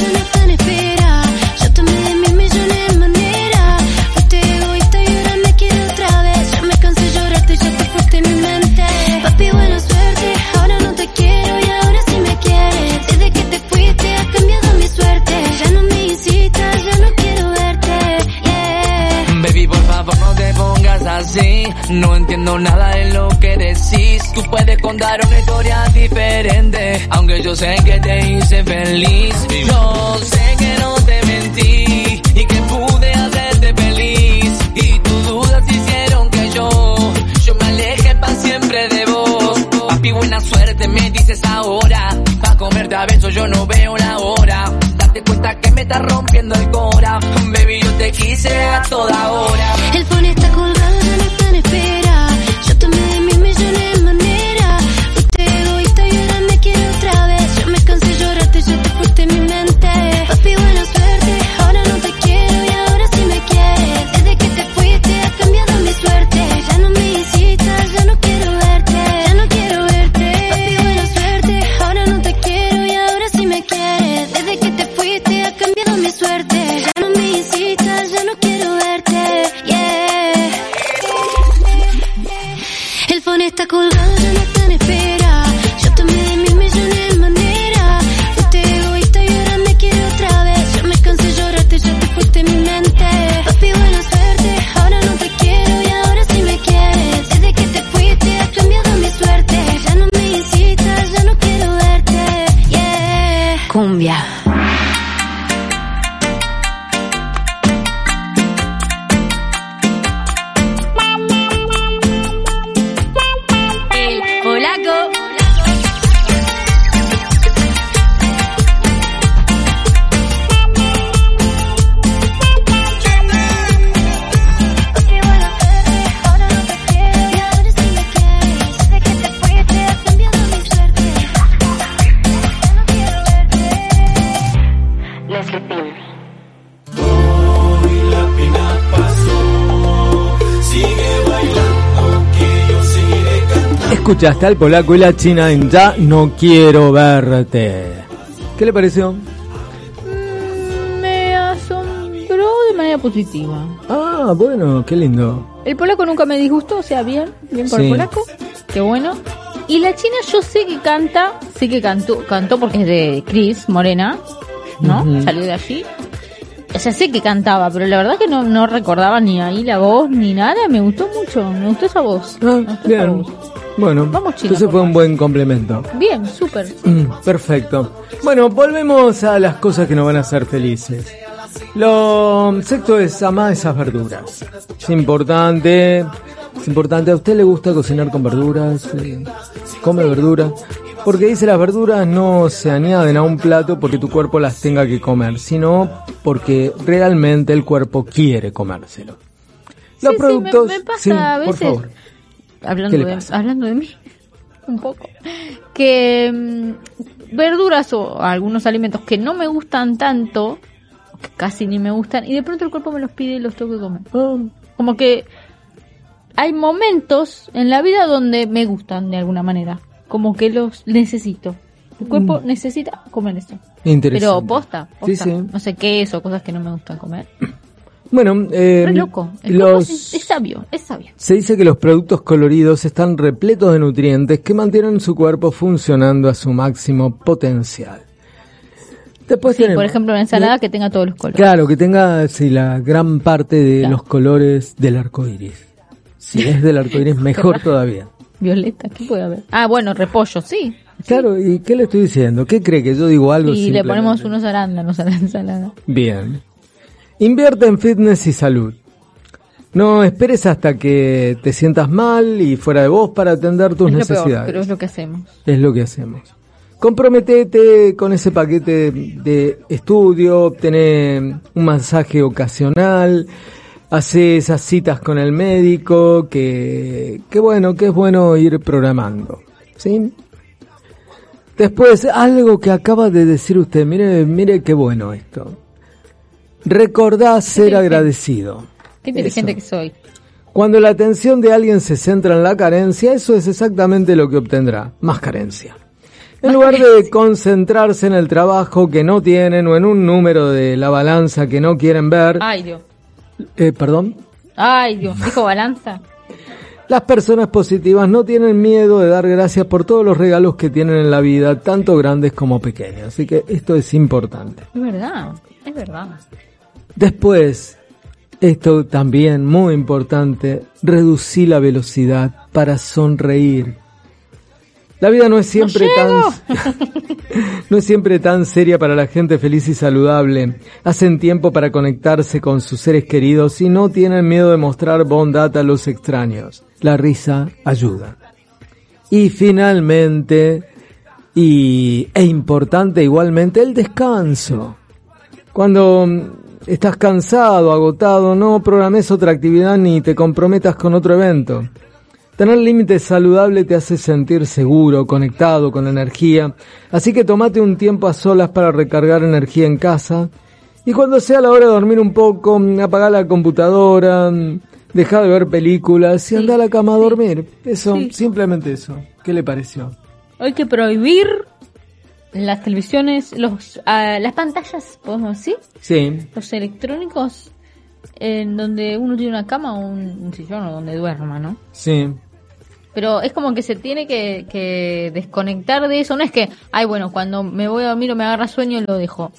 E: así. No entiendo nada de lo que decís. Tú puedes contar una historia diferente. Aunque yo sé que te hice feliz. Yo sé que no te mentí. Y que pude hacerte feliz. Y tus dudas hicieron que yo. Yo me aleje para siempre de vos. Papi, buena suerte me dices ahora. Pa' comerte a besos yo no veo la hora. Date cuenta que me está rompiendo el cora. Baby, yo te quise a toda hora.
I: El está colgado,
B: Escuchaste al polaco y la china en Ya no quiero verte. ¿Qué le pareció?
C: Mm, Me asombró de manera positiva.
B: Ah, bueno, qué lindo.
C: El polaco nunca me disgustó, o sea, bien, bien por
B: Sí.
C: el polaco, qué bueno. Y la china yo sé que canta, sé que cantó, cantó porque es de Chris Morena, ¿no? Salió de allí. O sea, sé que cantaba, pero la verdad que no, no recordaba ni ahí la voz ni nada. Me gustó mucho, me gustó esa voz.
B: Ah,
C: gustó esa voz.
B: Bueno,
C: Vamos, China,
B: entonces fue un buen complemento.
C: Bien, súper.
B: Mm, Perfecto. Bueno, volvemos a las cosas que nos van a hacer felices. Lo sexto es amar esas verduras. Es importante. Es importante. ¿A usted le gusta cocinar con verduras? Eh, ¿Come verduras? Porque dice las verduras no se añaden a un plato porque tu cuerpo las tenga que comer, sino porque realmente el cuerpo quiere comérselo. Los
C: Sí, sí,
B: productos.
C: me, me pasa
B: sí,
C: a
B: por favor.
C: Hablando
B: ¿Qué le
C: de, hablando de mí, un poco, que mm, verduras o algunos alimentos que no me gustan tanto, que casi ni me gustan, y de pronto el cuerpo me los pide y los tengo que comer.
B: Ah,
C: Como que hay momentos en la vida donde me gustan de alguna manera, como que los necesito. El cuerpo necesita comer esto.
B: interesante.
C: Pero posta, posta.
B: sí.
C: no sé qué es o cosas que no me gustan comer.
B: Bueno, eh,
C: Re loco. El
B: los,
C: es, es sabio, es sabio.
B: se dice que los productos coloridos están repletos de nutrientes que mantienen su cuerpo funcionando a su máximo potencial. Después
C: Sí,
B: tenemos-
C: por ejemplo, una ensalada que tenga todos los colores.
B: Claro, que tenga sí, la gran parte de
C: Claro.
B: los colores del arco iris. Si es del arco iris, mejor todavía.
C: Violeta, ¿qué puede haber? Ah, bueno, repollo, sí.
B: Claro, ¿y qué le estoy diciendo? ¿Qué cree que yo digo algo?
C: Y le ponemos unos arándanos a la ensalada.
B: Bien. Invierte en fitness y salud. No esperes hasta que te sientas mal y fuera de vos para atender tus
C: es lo peor,
B: necesidades.
C: pero es lo que hacemos.
B: Es lo que hacemos. Comprometete con ese paquete de estudio, obtener un masaje ocasional, hace esas citas con el médico, que, que bueno, que es bueno ir programando. ¿Sí? Después, algo que acaba de decir usted, mire, mire qué bueno esto. Recordá ser agradecido.
C: Qué inteligente
B: Eso.
C: que soy.
B: Cuando la atención de alguien se centra en la carencia, eso es exactamente lo que obtendrá, más carencia. En lugar de concentrarse en el trabajo que no tienen o en un número de la balanza que no quieren ver,
C: Ay, Dios.
B: eh, perdón,
C: Ay, Dios. Dijo balanza.
B: las personas positivas no tienen miedo de dar gracias por todos los regalos que tienen en la vida, tanto grandes como pequeños. Así que esto es importante.
C: Es verdad. Es verdad.
B: Después, esto también muy importante, reducir la velocidad para sonreír. La vida no es siempre tan no es siempre tan seria para la gente feliz y saludable. Hacen tiempo para conectarse con sus seres queridos y no tienen miedo de mostrar bondad a los extraños. La risa ayuda. Y finalmente, y e importante igualmente, el descanso. Cuando estás cansado, agotado, no programes otra actividad ni te comprometas con otro evento. Tener límites saludables te hace sentir seguro, conectado, con energía. Así que tomate un tiempo a solas para recargar energía en casa. Y cuando sea la hora de dormir un poco, apaga la computadora, deja de ver películas y anda a la cama a dormir. Eso,
C: Sí.
B: simplemente eso. ¿Qué le pareció?
C: Hay que prohibir las televisiones, los, ah, las pantallas, podemos decir,
B: Sí,
C: los electrónicos, en donde uno tiene una cama o un, un sillón o donde duerma, ¿no?
B: sí.
C: Pero es como que se tiene que, que desconectar de eso. No es que, ay, bueno, cuando me voy a dormir o me agarra sueño lo dejo.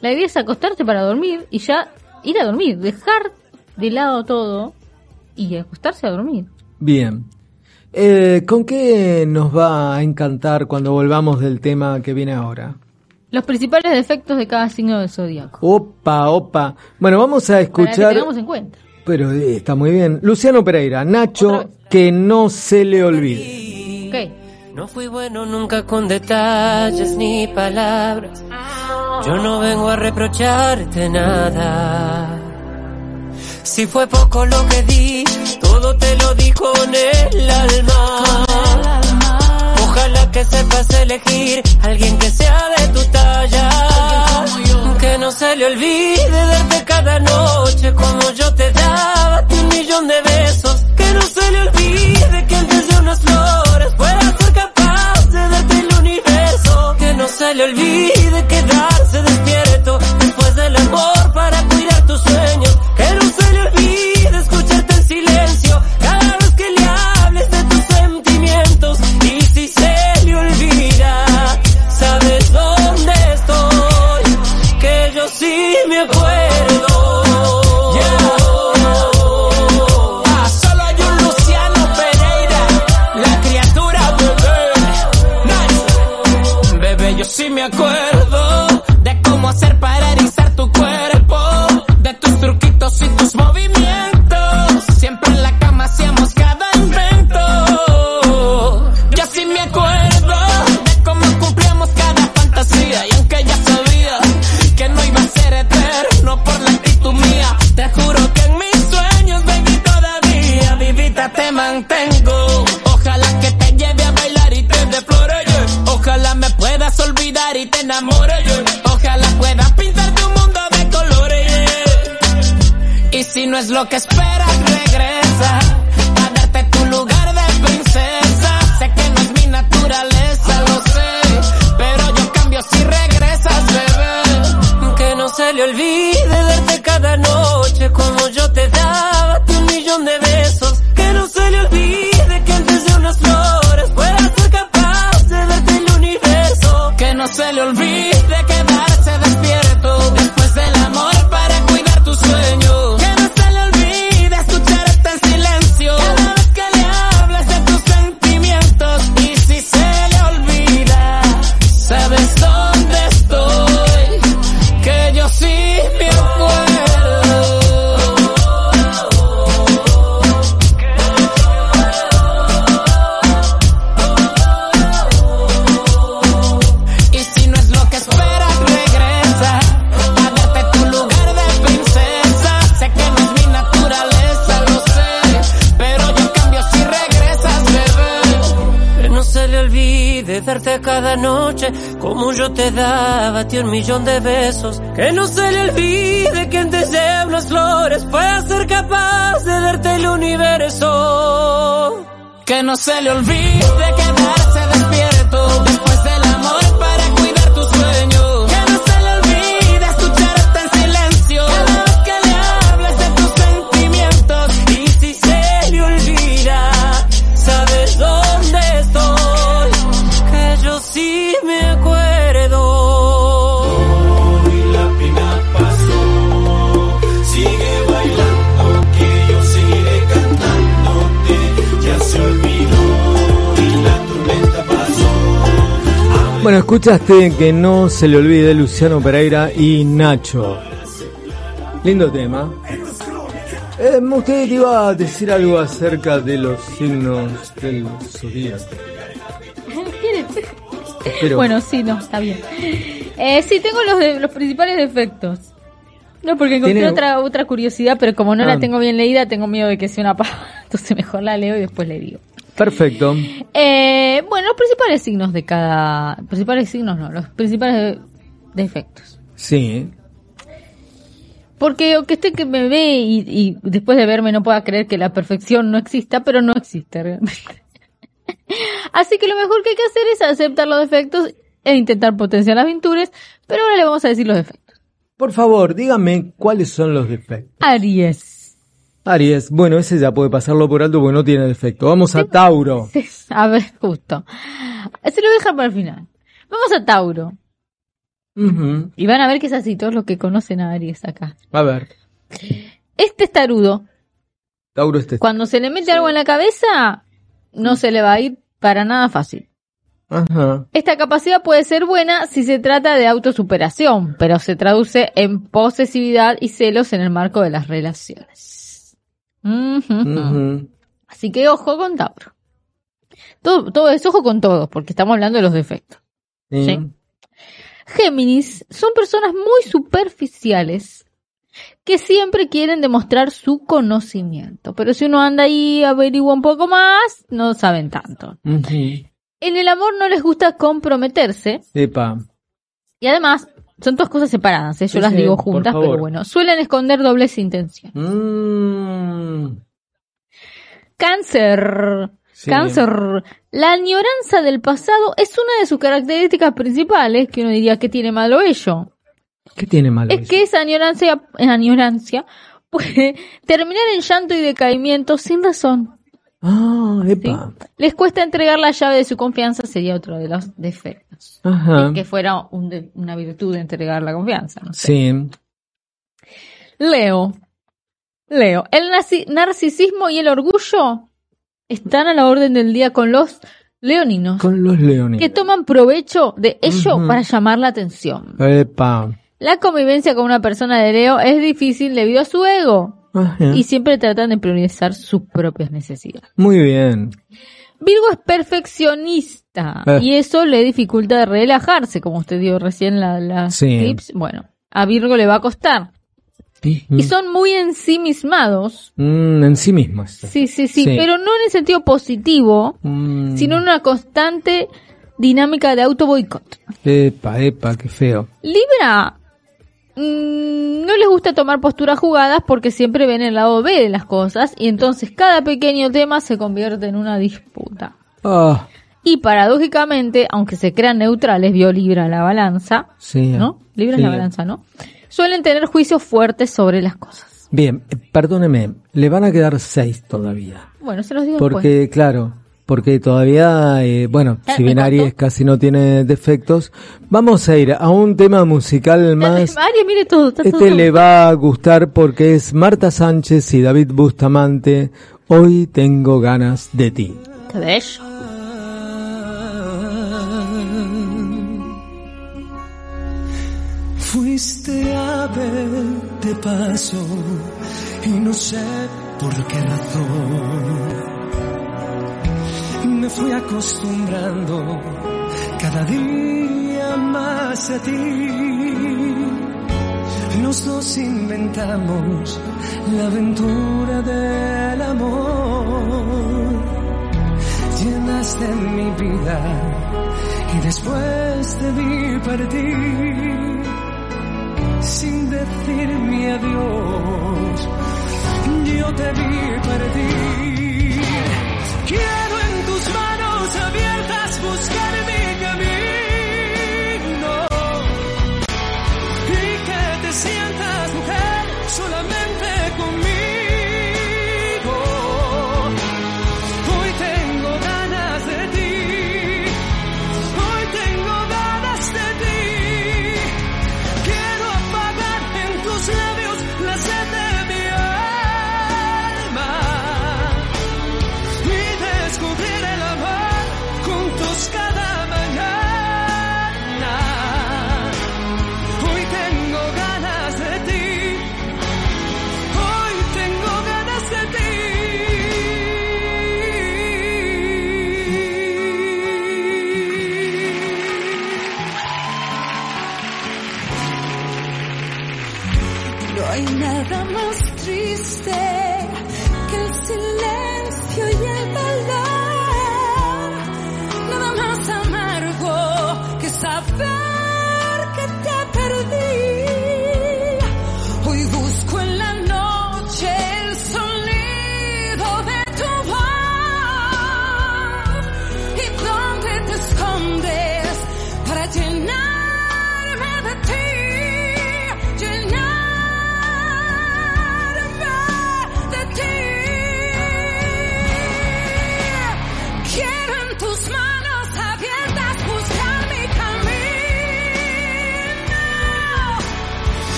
C: La idea es acostarte para dormir y ya ir a dormir. Dejar de lado todo y acostarse a dormir.
B: Bien. Eh, ¿Con qué nos va a encantar cuando volvamos del tema que viene ahora?
C: Los principales defectos de cada signo del zodiaco.
B: Opa, opa. Bueno, vamos a
C: Para que
B: escuchar.
C: tengamos en cuenta.
B: Pero eh, está muy bien. Luciano Pereira, Nacho, que no se le olvide.
C: Ok.
E: No fui bueno nunca con detalles ni palabras. Yo no vengo a reprocharte nada. Si fue poco lo que di, todo te lo di con el alma. Ojalá que sepas elegir alguien que sea de tu talla. Que no se le olvide darte cada noche como yo te daba un millón de besos. Que no se le olvide que antes de unas flores fuera ser capaz de darte el universo. Que no se le olvide quedarse despierto después del amor para cuidar tus sueños. Que no y tus movimientos. Siempre en la cama hacíamos cada invento. Yo sí me acuerdo de cómo cumplíamos cada fantasía y aunque ya sabía que no iba a ser eterno por la actitud mía, te juro que en mis sueños, baby, todavía vivita te mantengo. Ojalá que te lleve a bailar y te dé flores. yeah. Ojalá me puedas olvidar y te enamore. yeah. Si no es lo que esperas, regresa a darte tu lugar de princesa. Sé que no es mi naturaleza, lo sé, pero yo cambio si regresas, bebé. Que no se le olvide darte cada noche como yo te daba un millón de besos. Que no se le olvide que antes de unas flores fuera ser capaz de darte el universo. Que no se le olvide yo te daba a ti un millón de besos. Que no se le olvide que antes de unas flores pueda ser capaz de darte el universo. Que no se le olvide quedarse
B: Bueno, escuchaste que no se le olvide Luciano Pereira y Nacho. Lindo tema. Eh, usted iba a decir algo acerca de los signos del zodíaco.
C: Bueno, sí, no, está bien. Eh, sí, tengo los, de- los principales defectos. No, porque encontré
B: Tiene-
C: otra otra curiosidad, pero como no
B: Ah.
C: la tengo bien leída, tengo miedo de que sea una paja. Entonces mejor la leo y después le digo.
B: Perfecto.
C: Eh, bueno, los principales signos de cada... Principales signos no, los principales de- defectos.
B: Sí.
C: Porque aunque usted que me ve y, y después de verme no pueda creer que la perfección no exista, pero no existe realmente. Así que lo mejor que hay que hacer es aceptar los defectos e intentar potenciar las virtudes, pero ahora le vamos a decir los defectos.
B: Por favor, dígame cuáles son los defectos.
C: Aries.
B: Aries, bueno, ese ya puede pasarlo por alto porque no tiene defecto. Vamos a Tauro.
C: A ver, justo. Se lo voy a dejar para el final. Vamos a Tauro. Y van a ver que es así, todos los que conocen a Aries acá.
B: A ver,
C: Este es tarudo.
B: Tauro este.
C: Cuando se le mete algo en la cabeza, no se le va a ir para nada fácil.
B: Ajá.
C: Esta capacidad puede ser buena si se trata de autosuperación, pero se traduce en posesividad y celos en el marco de las relaciones. Ujú. Así que ojo con Tauro. Todo, todo es ojo con todos, porque estamos hablando de los defectos.
B: Sí.
C: Sí. Géminis son personas muy superficiales que siempre quieren demostrar su conocimiento, pero si uno anda ahí averigua un poco más, no saben tanto.
B: Ujú.
C: En el amor no les gusta comprometerse
B: Epa.
C: y además son dos cosas separadas, ¿eh? yo
B: Sí,
C: las digo juntas, pero bueno, suelen esconder dobles intenciones.
B: Mm.
C: Cáncer.
B: Sí.
C: Cáncer. La añoranza del pasado es una de sus características principales, que uno diría que tiene malo ello.
B: ¿Qué tiene malo
C: Es
B: eso?
C: que esa añorancia, añorancia puede terminar en llanto y decaimiento sin razón.
B: Ah,
C: ¿sí?
B: epa.
C: Les cuesta entregar la llave de su confianza, sería otro de los defectos.
B: Ajá.
C: Que fuera un de- una virtud de entregar la confianza. no sé.
B: Sí.
C: Leo. Leo. El narci- narcisismo y el orgullo están a la orden del día con los leoninos,
B: Con los leones.
C: que toman provecho de ello para llamar la atención.
B: Epa.
C: La convivencia con una persona de Leo es difícil debido a su ego. Y siempre tratan de priorizar sus propias necesidades.
B: Muy bien.
C: Virgo es perfeccionista
B: Eh.
C: y eso le dificulta relajarse, como usted dio recién la, las
B: Sí.
C: tips. Bueno, a Virgo le va a costar. Y son muy ensimismados.
B: Mm, en sí mismo. esto.
C: Sí, sí, sí,
B: Sí.
C: pero no en el sentido positivo,
B: Mm,
C: sino en una constante dinámica de auto boicot.
B: Epa, epa, qué feo.
C: Libra mm, no les gusta tomar posturas jugadas porque siempre ven el lado B de las cosas y entonces cada pequeño tema se convierte en una disputa.
B: Ah,
C: Y paradójicamente, aunque se crean neutrales, vio Libra la balanza,
B: sí.
C: ¿no? Libra
B: Sí.
C: la balanza, ¿no? Suelen tener juicios fuertes sobre las cosas.
B: Bien, eh, perdóneme, le van a quedar seis todavía.
C: Bueno, se los digo después.
B: Porque, claro, porque todavía, eh, bueno, si bien
C: me
B: Aries casi no tiene defectos, vamos a ir a un tema musical más.
C: Aries, mire todo, está
B: Este
C: todo-
B: le va a gustar porque es Marta Sánchez y David Bustamante. Hoy tengo ganas de ti.
C: Qué bello.
H: Fuiste a ver de paso y no sé por qué razón. Me fui acostumbrando cada día más a ti. Los dos inventamos la aventura del amor. llenaste mi vida y después te vi partir sin decirme adiós. Yo te vi partir. Quiero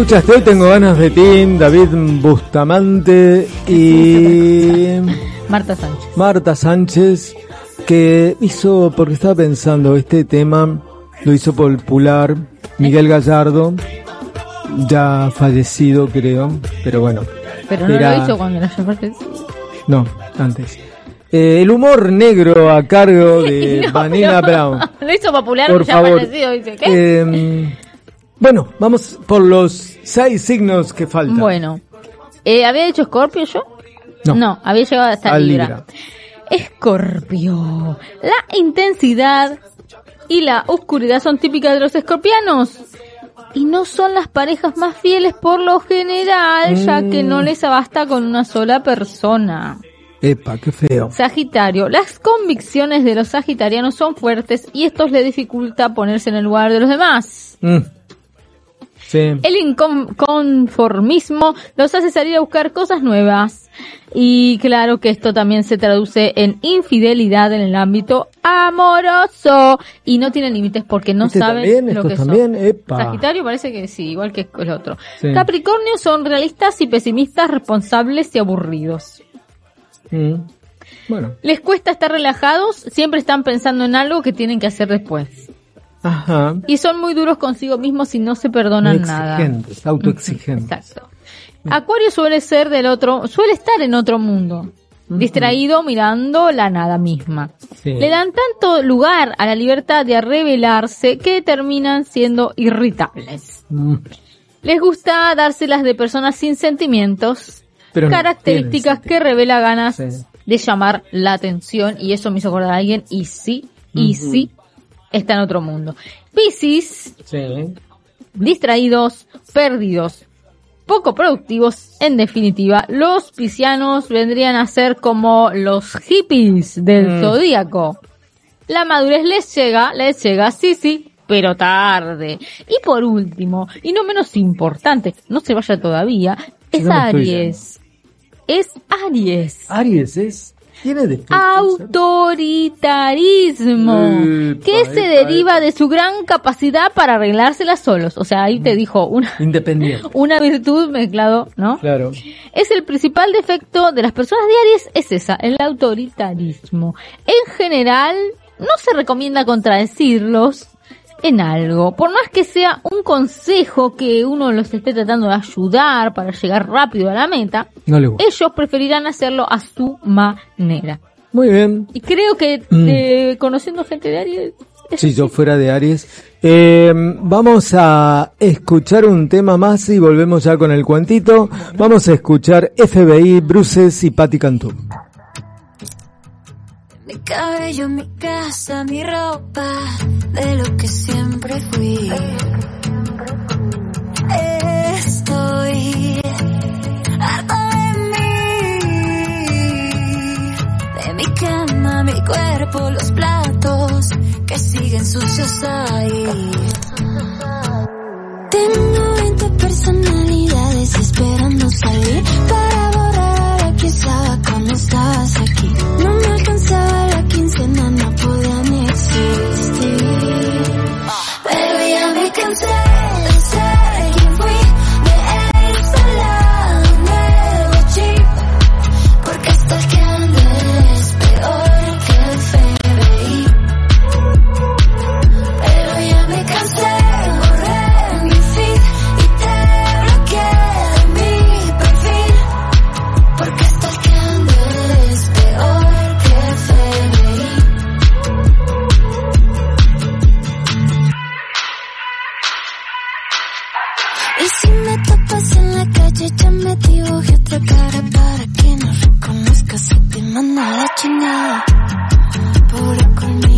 B: escuchaste, hoy tengo ganas de ti, David Bustamante y
C: Marta Sánchez.
B: Marta Sánchez, que hizo, porque estaba pensando, este tema lo hizo popular Miguel Gallardo, ya fallecido creo, pero bueno,
C: Pero no
B: Era-
C: lo hizo cuando era parte.
B: no, antes. Eh, el humor negro a cargo de
C: No,
B: Vanilla
C: no.
B: Brown.
C: Lo hizo popular,
B: Por
C: ya
B: favor.
C: fallecido, dice, ¿qué?
B: Eh, bueno, vamos por los seis signos que faltan.
C: Bueno, eh, ¿había dicho Scorpio yo?
B: No.
C: había llegado hasta
B: Al
C: Libra.
B: Libra.
C: Escorpio. La intensidad y la oscuridad son típicas de los escorpianos. Y no son las parejas más fieles por lo general, ya que
B: Mm.
C: no les basta con una sola persona.
B: Epa, qué feo.
C: Sagitario. Las convicciones de los sagitarianos son fuertes y esto les dificulta ponerse en el lugar de los demás.
B: Mm. Sí.
C: El inconformismo los hace salir a buscar cosas nuevas. Y claro que esto también se traduce en infidelidad en el ámbito amoroso. Y no tiene límites porque no
B: ¿Este
C: saben
B: también?
C: lo
B: ¿Estos
C: que son.
B: también? Epa.
C: Sagitario parece que sí, igual que el otro.
B: Sí.
C: Capricornio son realistas y pesimistas, responsables y aburridos.
B: Mm. Bueno,
C: Les cuesta estar relajados, siempre están pensando en algo que tienen que hacer después.
B: Ajá.
C: Y son muy duros consigo mismos y no se perdonan
B: Muy
C: nada.
B: exigentes, autoexigentes.
C: Exacto. Acuario suele ser del otro, suele estar en otro mundo. distraído mirando la nada misma.
B: Sí.
C: Le dan tanto lugar a la libertad de revelarse que terminan siendo irritables.
B: Mm.
C: Les gusta dárselas de personas sin sentimientos,
B: Pero
C: características que revela ganas
B: Sí.
C: de llamar la atención y eso me hizo acordar a alguien y sí, y sí, está en otro mundo. Piscis,
B: Sí.
C: distraídos, perdidos, poco productivos, en definitiva, los piscianos vendrían a ser como los hippies del
B: Mm.
C: zodíaco. La madurez les llega, les llega, sí, sí, pero tarde. Y por último, y no menos importante, no se vaya todavía, es
B: no
C: Aries. Es Aries.
B: Aries es. Tiene defectos.
C: Autoritarismo,
B: Epa,
C: que se
B: epa,
C: deriva de su gran capacidad para arreglárselas solos. O sea, ahí te dijo una,
B: Independiente.
C: una virtud mezclado, ¿no?
B: Claro.
C: Es el principal defecto de las personas de Aries, es esa, el autoritarismo. En general, no se recomienda contradecirlos en algo, por más que sea un consejo que uno los esté tratando de ayudar para llegar rápido a la meta,
B: No
C: ellos preferirán hacerlo a su manera.
B: Muy bien.
C: Y creo que
B: Mm.
C: eh, conociendo gente de Aries, es
B: Si yo fuera de Aries. Eh, vamos a escuchar un tema más y volvemos ya con el cuentito. Vamos a escuchar FBI, Bruces y Patti Cantú.
I: Mi cabello, mi casa, mi ropa, de lo que siempre fui. Estoy harta de mí, de mi cama, mi cuerpo, los platos que siguen sucios ahí. Tengo 20 personalidades esperando salir para borrar a estaba cuando estabas aquí. Me dibujé otra cara para que no reconozcas y te mando a la chingada. Puro colmillo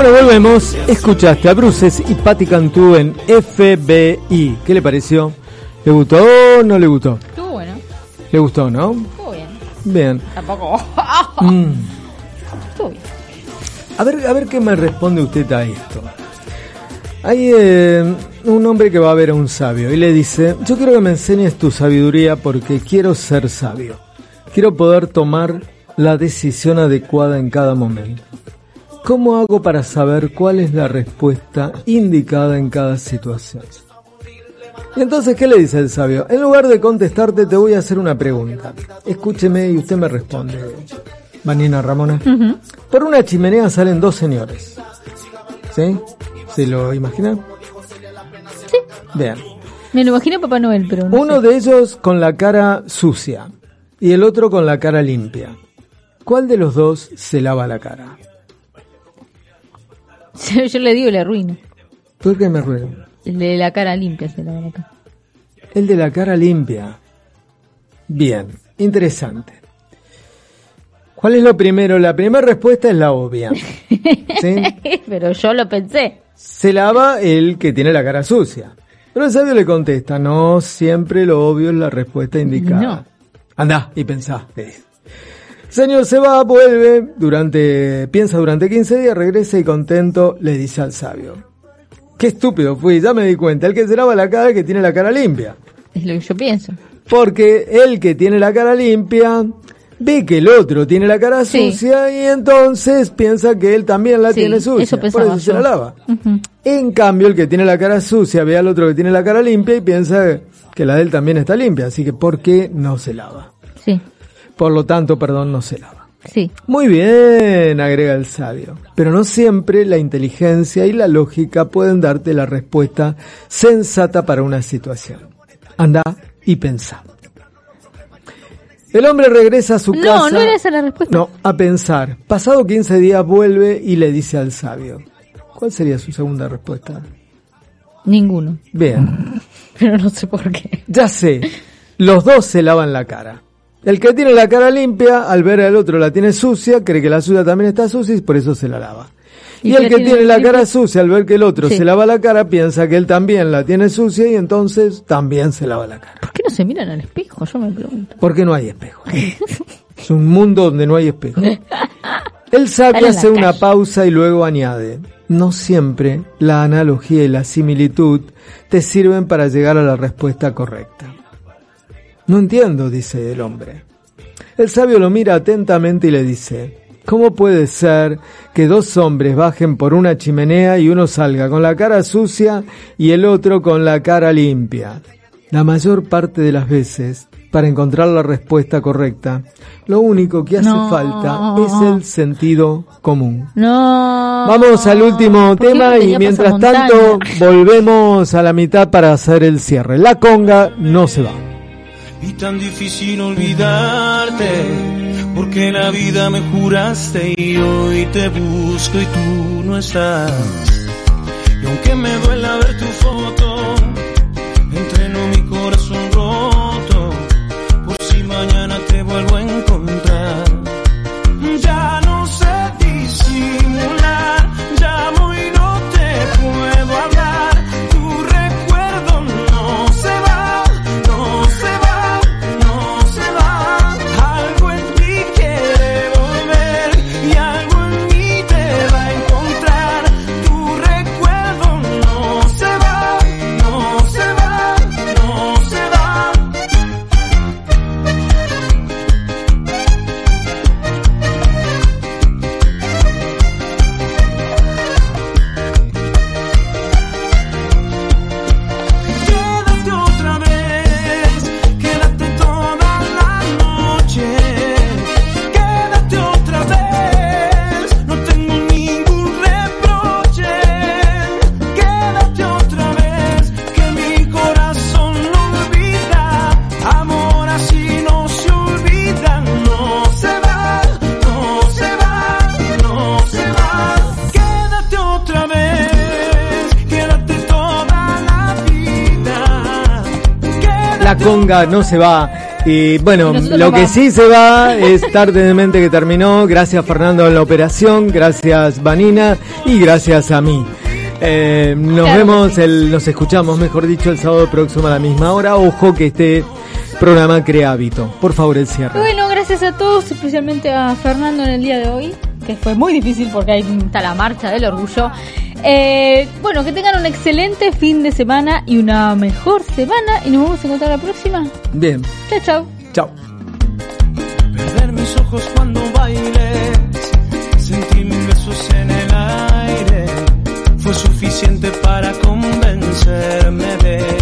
B: Bueno, volvemos. Escuchaste a Bruces y Patti Cantú en FBI. ¿Qué le pareció? ¿Le gustó o no le gustó?
C: Estuvo bueno,
B: Le gustó, ¿no?
C: estuvo bien.
B: Bien.
C: Tampoco.
B: Mm.
C: Estuvo bien.
B: A ver, a ver qué me responde usted a esto. Hay eh, un hombre que va a ver a un sabio y le dice, yo quiero que me enseñes tu sabiduría porque quiero ser sabio. Quiero poder tomar la decisión adecuada en cada momento. ¿Cómo hago para saber cuál es la respuesta indicada en cada situación? Y entonces, ¿qué le dice el sabio? En lugar de contestarte, te voy a hacer una pregunta. Escúcheme y usted me responde. Vanina Ramona. Por una chimenea salen dos señores. ¿Sí? ¿Se lo imagina?
C: Sí.
B: Bien.
C: Me lo imagino Papá Noel, pero no
B: Uno
C: sé.
B: de ellos con la cara sucia y el otro con la cara limpia. ¿Cuál de los dos se lava la cara?
C: Yo le digo y le arruino.
B: ¿Por qué me ruego?
C: El de la cara limpia se la cara.
B: El de la cara limpia. Bien, interesante. ¿Cuál es lo primero? La primera respuesta es la obvia. ¿Sí?
C: Pero yo lo pensé.
B: Se lava el que tiene la cara sucia. Pero el sabio le contesta, no siempre lo obvio es la respuesta indicada.
C: No.
B: Andá y pensá. Eh. Señor se va, vuelve, durante, piensa durante 15 días, regresa y contento le dice al sabio. Qué estúpido fui, ya me di cuenta, el que se lava la cara es el que tiene la cara limpia.
C: Es lo que yo pienso.
B: Porque el que tiene la cara limpia ve que el otro tiene la cara
C: Sí.
B: sucia y entonces piensa que él también la
C: Sí,
B: tiene sucia.
C: eso
B: por eso se la lava. En cambio, el que tiene la cara sucia ve al otro que tiene la cara limpia y piensa que la de él también está limpia. Así que, ¿por qué no se lava?
C: Sí,
B: Por lo tanto, perdón, no se lava.
C: sí.
B: Muy bien, agrega el sabio. Pero no siempre la inteligencia y la lógica pueden darte la respuesta sensata para una situación. Anda y pensá. El hombre regresa a su
C: No,
B: casa.
C: no era esa la respuesta.
B: No, a pensar. Pasado 15 días vuelve y le dice al sabio. ¿Cuál sería su segunda respuesta?
C: Ninguno.
B: Bien,
C: Pero no sé por qué.
B: ya sé. Los dos se lavan la cara. El que tiene la cara limpia, al ver al otro la tiene sucia, cree que la suya también está sucia y por eso se la lava. Y,
C: ¿Y
B: el
C: que tiene
B: tiene la
C: limpia?
B: cara sucia, al ver que el otro
C: Sí.
B: se lava la cara, piensa que él también la tiene sucia y entonces también se lava la cara.
C: ¿Por qué no se miran al espejo? Yo me pregunto.
B: Porque no hay espejo. es un mundo donde no hay espejo. El sabio hace una pausa y luego añade, no siempre la analogía y la similitud te sirven para llegar a la respuesta correcta. No entiendo, dice el hombre. El sabio lo mira atentamente y le dice, ¿cómo puede ser que dos hombres bajen por una chimenea y uno salga con la cara sucia y el otro con la cara limpia? La mayor parte de las veces, para encontrar la respuesta correcta, lo único que hace
C: No.
B: falta es el sentido común.
C: No.
B: Vamos al último
C: ¿Por qué
B: tema y mientras tanto volvemos a la mitad para hacer el cierre. La conga no se va.
G: Y tan difícil olvidarte, porque la vida me juraste y hoy te busco y tú no estás. Y aunque me duela ver tu foto, No se va. Y
B: bueno,
C: Y
B: lo que sí se va es tarde de mente que terminó. Gracias Fernando en la operación, gracias Vanina y gracias a mí. Eh, nos
C: Claro
B: vemos,
C: sí.
B: el, nos escuchamos, mejor dicho, el sábado próximo a la misma hora. Ojo que este programa crea hábito. Por favor, el cierre.
C: Bueno, gracias a todos, especialmente a Fernando en el día de hoy, que fue muy difícil porque ahí está la marcha del orgullo. Eh, bueno, que tengan un excelente fin de semana y una mejor semana y nos vamos a encontrar la próxima.
B: Bien,
C: Chao, chao.
B: chao.
G: Perder mis ojos cuando bailes, sentí mil besos en el aire, fue suficiente para convencerme de